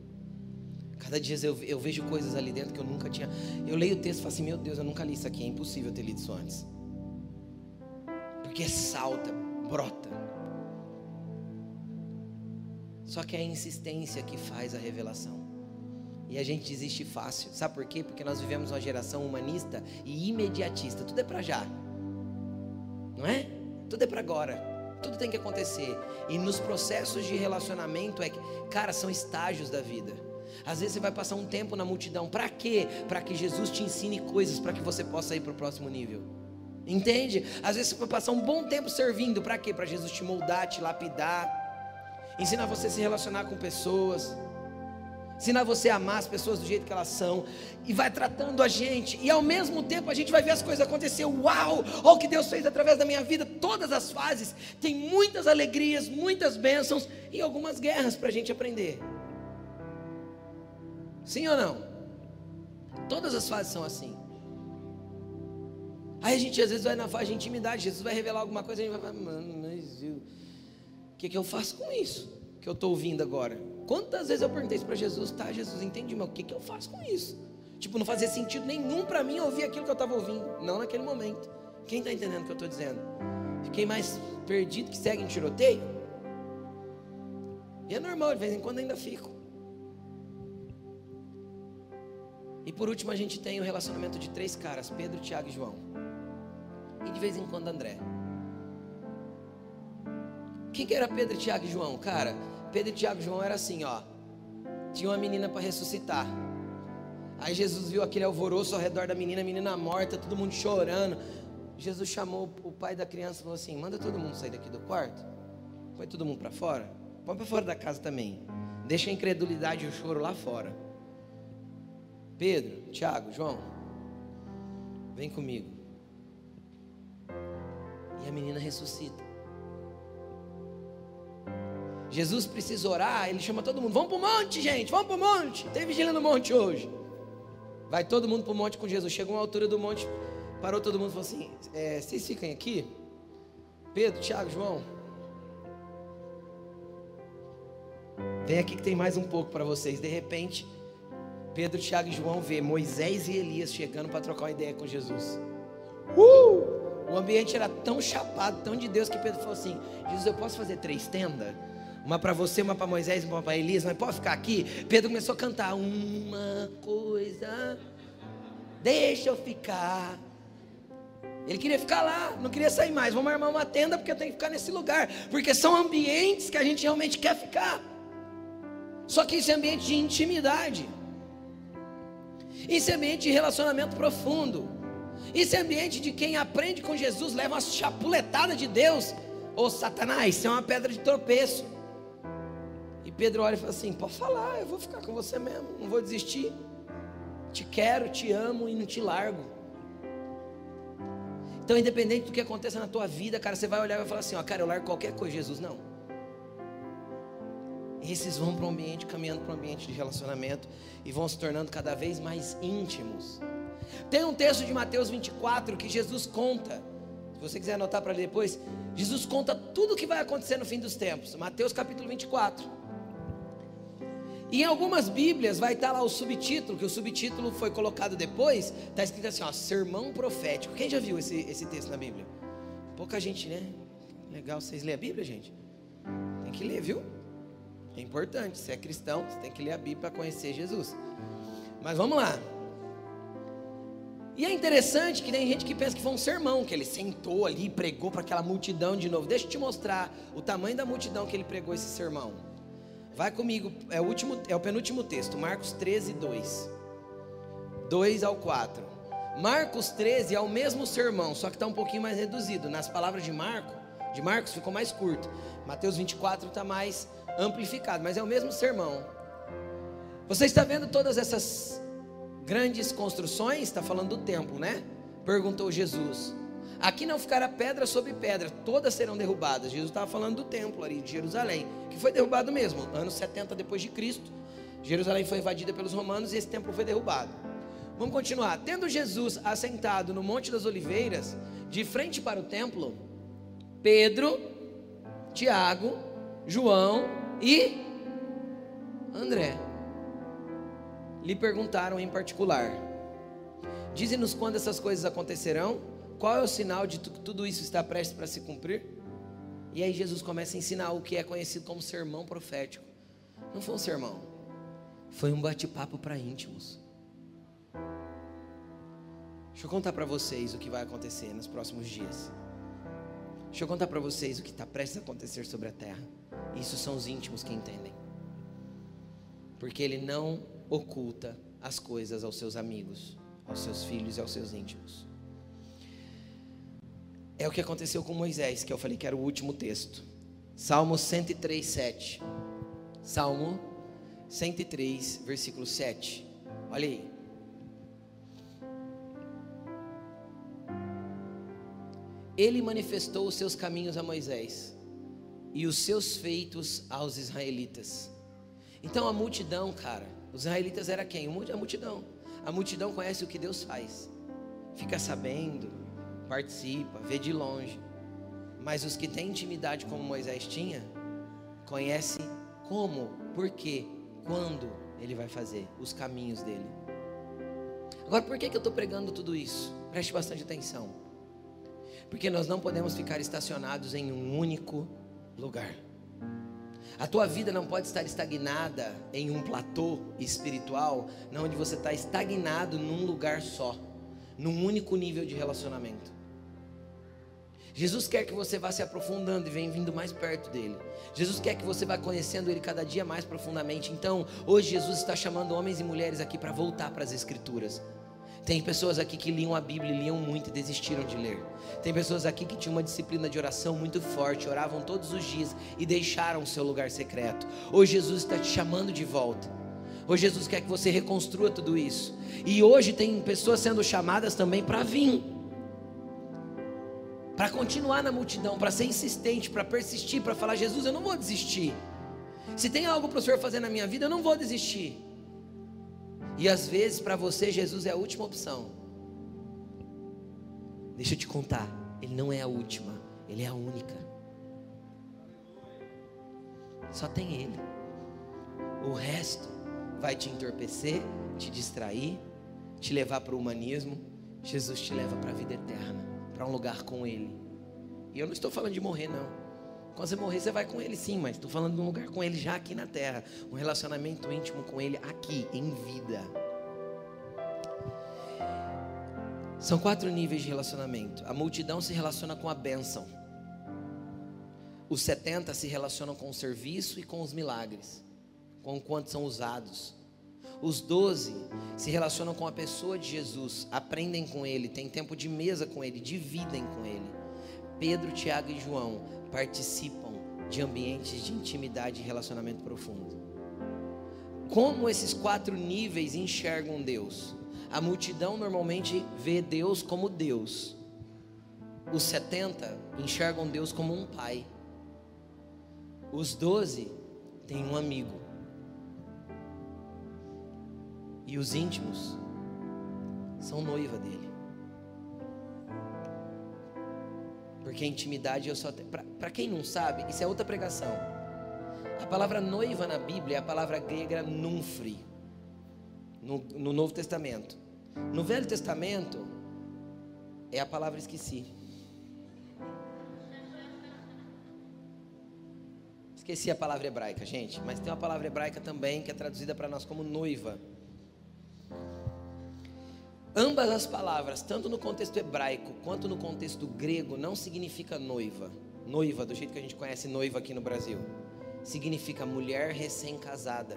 Cada dia eu, eu, vejo coisas ali dentro que eu nunca tinha. Eu leio o texto e falo assim: Meu Deus, eu nunca li isso aqui. É impossível ter lido isso antes. Porque salta, brota. Só que é a insistência que faz a revelação. E a gente desiste fácil. Sabe por quê? Porque nós vivemos uma geração humanista e imediatista. Tudo é para já. Não é? Tudo é para agora. Tudo tem que acontecer. E nos processos de relacionamento é que, cara, são estágios da vida. Às vezes você vai passar um tempo na multidão. Para quê? Para que Jesus te ensine coisas para que você possa ir para o próximo nível. Entende? Às vezes você vai passar um bom tempo servindo. Para quê? Para Jesus te moldar, te lapidar. Ensinar você a se relacionar com pessoas ensinar você a amar as pessoas do jeito que elas são, e vai tratando a gente, e ao mesmo tempo a gente vai ver as coisas acontecer. Uau! Olha o que Deus fez através da minha vida. Todas as fases tem muitas alegrias, muitas bênçãos e algumas guerras para a gente aprender. Sim ou não? Todas as fases são assim. Aí a gente às vezes vai na fase de intimidade, Jesus vai revelar alguma coisa, a gente vai falar, mano, mas eu, o que, que eu faço com isso que eu estou ouvindo agora? Quantas vezes eu perguntei isso para Jesus, tá, Jesus, entendi, mas o que, que eu faço com isso? Tipo, não fazia sentido nenhum para mim ouvir aquilo que eu estava ouvindo, não naquele momento. Quem está entendendo o que eu estou dizendo? Fiquei mais perdido que segue em tiroteio. E é normal, de vez em quando ainda fico. E por último a gente tem o relacionamento de três caras, Pedro, Tiago e João. E de vez em quando André. Quem que era Pedro, Tiago e João? Cara, Pedro, Tiago e João era assim, ó. tinha uma menina para ressuscitar. Aí Jesus viu aquele alvoroço ao redor da menina, menina morta, todo mundo chorando. Jesus chamou o pai da criança e falou assim: manda todo mundo sair daqui do quarto. Põe todo mundo para fora. Põe para fora da casa também. Deixa a incredulidade e o choro lá fora. Pedro, Tiago, João, vem comigo. E a menina ressuscita. Jesus precisa orar, ele chama todo mundo: vamos para o monte, gente, vamos para o monte. Tem vigília no monte hoje. Vai todo mundo para o monte com Jesus. Chegou uma altura do monte, parou todo mundo e falou assim: é, vocês ficam aqui? Pedro, Tiago, João. Vem aqui que tem mais um pouco para vocês. De repente, Pedro, Tiago e João vê Moisés e Elias chegando para trocar uma ideia com Jesus. Uh! O ambiente era tão chapado, tão de Deus, que Pedro falou assim: Jesus, eu posso fazer três tendas? Uma para você, uma para Moisés, uma para Elias, mas pode ficar aqui? Pedro começou a cantar: Uma coisa, deixa eu ficar. Ele queria ficar lá, não queria sair mais. Vamos armar uma tenda porque eu tenho que ficar nesse lugar. Porque são ambientes que a gente realmente quer ficar. Só que esse é ambiente de intimidade. Esse é ambiente de relacionamento profundo. Esse é ambiente de quem aprende com Jesus, leva uma chapuletada de Deus. Ô Satanás, isso é uma pedra de tropeço. Pedro olha e fala assim: pode falar, eu vou ficar com você mesmo, não vou desistir. Te quero, te amo e não te largo. Então, independente do que aconteça na tua vida, cara, você vai olhar e vai falar assim: ó, cara, eu largo qualquer coisa, Jesus, não. Esses vão para o ambiente, caminhando para o ambiente de relacionamento e vão se tornando cada vez mais íntimos. Tem um texto de Mateus 24 que Jesus conta. Se você quiser anotar para ler depois, Jesus conta tudo o que vai acontecer no fim dos tempos. Mateus capítulo 24. E em algumas Bíblias vai estar lá o subtítulo, que o subtítulo foi colocado depois, está escrito assim, ó, sermão profético. Quem já viu esse, esse texto na Bíblia? Pouca gente, né? Legal, vocês lêem a Bíblia, gente? Tem que ler, viu? É importante, se é cristão, você tem que ler a Bíblia para conhecer Jesus. Mas vamos lá. E é interessante que tem gente que pensa que foi um sermão, que ele sentou ali e pregou para aquela multidão de novo. Deixa eu te mostrar o tamanho da multidão que ele pregou esse sermão. Vai comigo, é o, último, é o penúltimo texto, Marcos 13, 2. 2 ao 4. Marcos 13 é o mesmo sermão, só que está um pouquinho mais reduzido. Nas palavras de Marco, de Marcos ficou mais curto. Mateus 24 está mais amplificado, mas é o mesmo sermão. Você está vendo todas essas grandes construções? Está falando do templo, né? Perguntou Jesus. Aqui não ficará pedra sobre pedra, todas serão derrubadas. Jesus estava falando do templo ali de Jerusalém, que foi derrubado mesmo, anos 70 depois de Cristo. Jerusalém foi invadida pelos romanos e esse templo foi derrubado. Vamos continuar. Tendo Jesus assentado no Monte das Oliveiras, de frente para o templo, Pedro, Tiago, João e André lhe perguntaram em particular: Dize-nos quando essas coisas acontecerão qual é o sinal de que tudo isso está prestes para se cumprir? E aí Jesus começa a ensinar o que é conhecido como sermão profético. Não foi um sermão, foi um bate-papo para íntimos. Deixa eu contar para vocês o que vai acontecer nos próximos dias. Deixa eu contar para vocês o que está prestes a acontecer sobre a terra. Isso são os íntimos que entendem. Porque ele não oculta as coisas aos seus amigos, aos seus filhos e aos seus íntimos. É o que aconteceu com Moisés, que eu falei que era o último texto. Salmo 103, 7. Salmo 103, versículo 7. Olha aí. Ele manifestou os seus caminhos a Moisés e os seus feitos aos israelitas. Então a multidão, cara, os israelitas era quem? A multidão. A multidão conhece o que Deus faz, fica sabendo, participa, vê de longe. Mas os que têm intimidade como Moisés tinha, conhecem como, por quê, quando ele vai fazer, os caminhos dele. Agora, por que, que eu estou pregando tudo isso? Preste bastante atenção. Porque nós não podemos ficar estacionados em um único lugar. A tua vida não pode estar estagnada em um platô espiritual, não onde você está estagnado num lugar só, num único nível de relacionamento. Jesus quer que você vá se aprofundando e venha vindo mais perto dele. Jesus quer que você vá conhecendo ele cada dia mais profundamente. Então, hoje Jesus está chamando homens e mulheres aqui para voltar para as escrituras. Tem pessoas aqui que liam a Bíblia, liam muito e desistiram de ler. Tem pessoas aqui que tinham uma disciplina de oração muito forte, oravam todos os dias e deixaram o seu lugar secreto. Hoje Jesus está te chamando de volta. Hoje Jesus quer que você reconstrua tudo isso. E hoje tem pessoas sendo chamadas também para vir para continuar na multidão, para ser insistente, para persistir, para falar: Jesus, eu não vou desistir. Se tem algo para o Senhor fazer na minha vida, eu não vou desistir. E às vezes para você, Jesus é a última opção. Deixa eu te contar, Ele não é a última, Ele é a única. Só tem Ele. O resto vai te entorpecer, te distrair, te levar para o humanismo. Jesus te leva para a vida eterna para um lugar com Ele. E eu não estou falando de morrer, não. Quando você morrer, você vai com Ele sim, mas estou falando de um lugar com Ele já aqui na terra. Um relacionamento íntimo com Ele aqui, em vida. São quatro níveis de relacionamento. A multidão se relaciona com a bênção. Os 70 se relacionam com o serviço e com os milagres, com quanto são usados. Os doze se relacionam com a pessoa de Jesus, aprendem com ele, têm tempo de mesa com ele, dividem com ele. Pedro, Tiago e João participam de ambientes de intimidade e relacionamento profundo. Como esses quatro níveis enxergam Deus? A multidão normalmente vê Deus como Deus. Os 70 enxergam Deus como um pai. Os 12 têm um amigo. E os íntimos são noiva dele. Porque a intimidade eu só para quem não sabe, isso é outra pregação. A palavra noiva na Bíblia é a palavra grega numfri. No, no Novo Testamento. No Velho Testamento é a palavra esqueci. Esqueci a palavra hebraica, gente, mas tem uma palavra hebraica também que é traduzida para nós como noiva. Ambas as palavras, tanto no contexto hebraico quanto no contexto grego, não significa noiva. Noiva, do jeito que a gente conhece noiva aqui no Brasil, significa mulher recém-casada.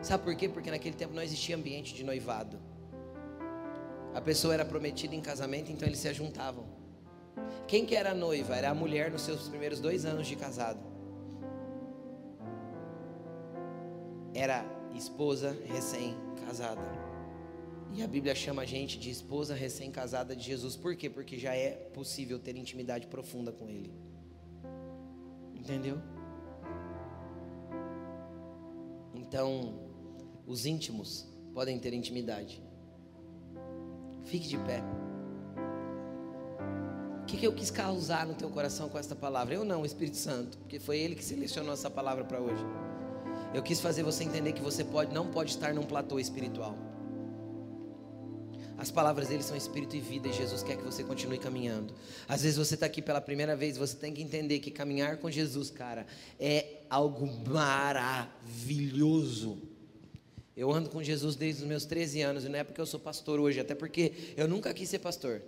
Sabe por quê? Porque naquele tempo não existia ambiente de noivado. A pessoa era prometida em casamento, então eles se juntavam. Quem que era noiva? Era a mulher nos seus primeiros dois anos de casado. Era esposa recém-casada. E a Bíblia chama a gente de esposa recém-casada de Jesus. Por quê? Porque já é possível ter intimidade profunda com Ele. Entendeu? Então, os íntimos podem ter intimidade. Fique de pé. O que, que eu quis causar no teu coração com esta palavra? Eu não, o Espírito Santo, porque foi Ele que selecionou essa palavra para hoje. Eu quis fazer você entender que você pode, não pode estar num platô espiritual. As palavras dele são espírito e vida e Jesus quer que você continue caminhando. Às vezes você está aqui pela primeira vez, você tem que entender que caminhar com Jesus, cara, é algo maravilhoso. Eu ando com Jesus desde os meus 13 anos e não é porque eu sou pastor hoje, até porque eu nunca quis ser pastor.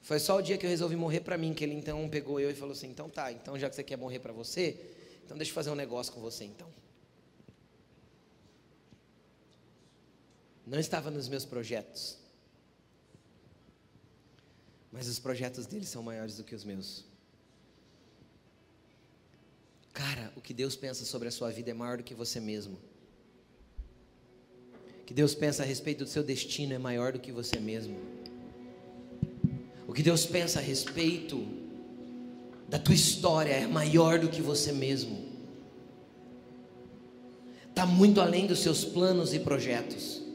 Foi só o dia que eu resolvi morrer para mim que ele então pegou eu e falou assim: "Então tá, então já que você quer morrer para você, então deixa eu fazer um negócio com você então". Não estava nos meus projetos. Mas os projetos dele são maiores do que os meus. Cara, o que Deus pensa sobre a sua vida é maior do que você mesmo. O que Deus pensa a respeito do seu destino é maior do que você mesmo. O que Deus pensa a respeito da tua história é maior do que você mesmo. Está muito além dos seus planos e projetos.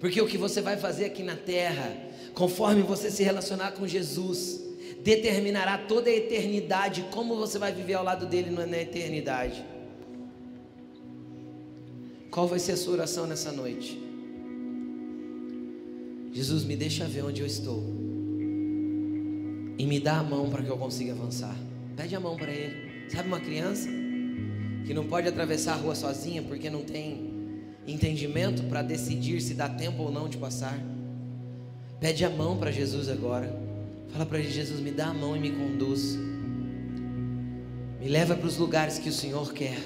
Porque o que você vai fazer aqui na terra, conforme você se relacionar com Jesus, determinará toda a eternidade, como você vai viver ao lado dele na eternidade. Qual vai ser a sua oração nessa noite? Jesus, me deixa ver onde eu estou. E me dá a mão para que eu consiga avançar. Pede a mão para ele. Sabe uma criança que não pode atravessar a rua sozinha porque não tem entendimento para decidir se dá tempo ou não de passar. Pede a mão para Jesus agora. Fala para ele: Jesus, me dá a mão e me conduz. Me leva para os lugares que o Senhor quer.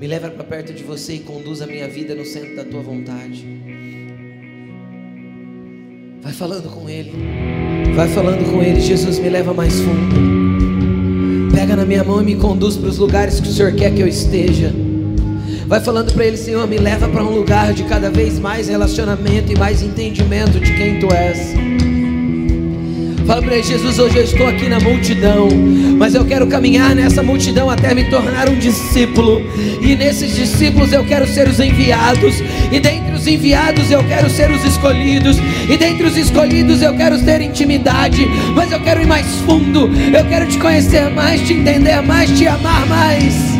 Me leva para perto de você e conduz a minha vida no centro da tua vontade. Vai falando com Ele. Vai falando com Ele. Jesus, me leva mais fundo. Pega na minha mão e me conduz para os lugares que o Senhor quer que eu esteja. Vai falando para Ele, Senhor, me leva para um lugar de cada vez mais relacionamento e mais entendimento de quem Tu és. Fala para ele, Jesus, hoje eu estou aqui na multidão, mas eu quero caminhar nessa multidão até me tornar um discípulo. E nesses discípulos eu quero ser os enviados, e dentre os enviados eu quero ser os escolhidos, e dentre os escolhidos eu quero ter intimidade, mas eu quero ir mais fundo, eu quero te conhecer mais, te entender mais, te amar mais.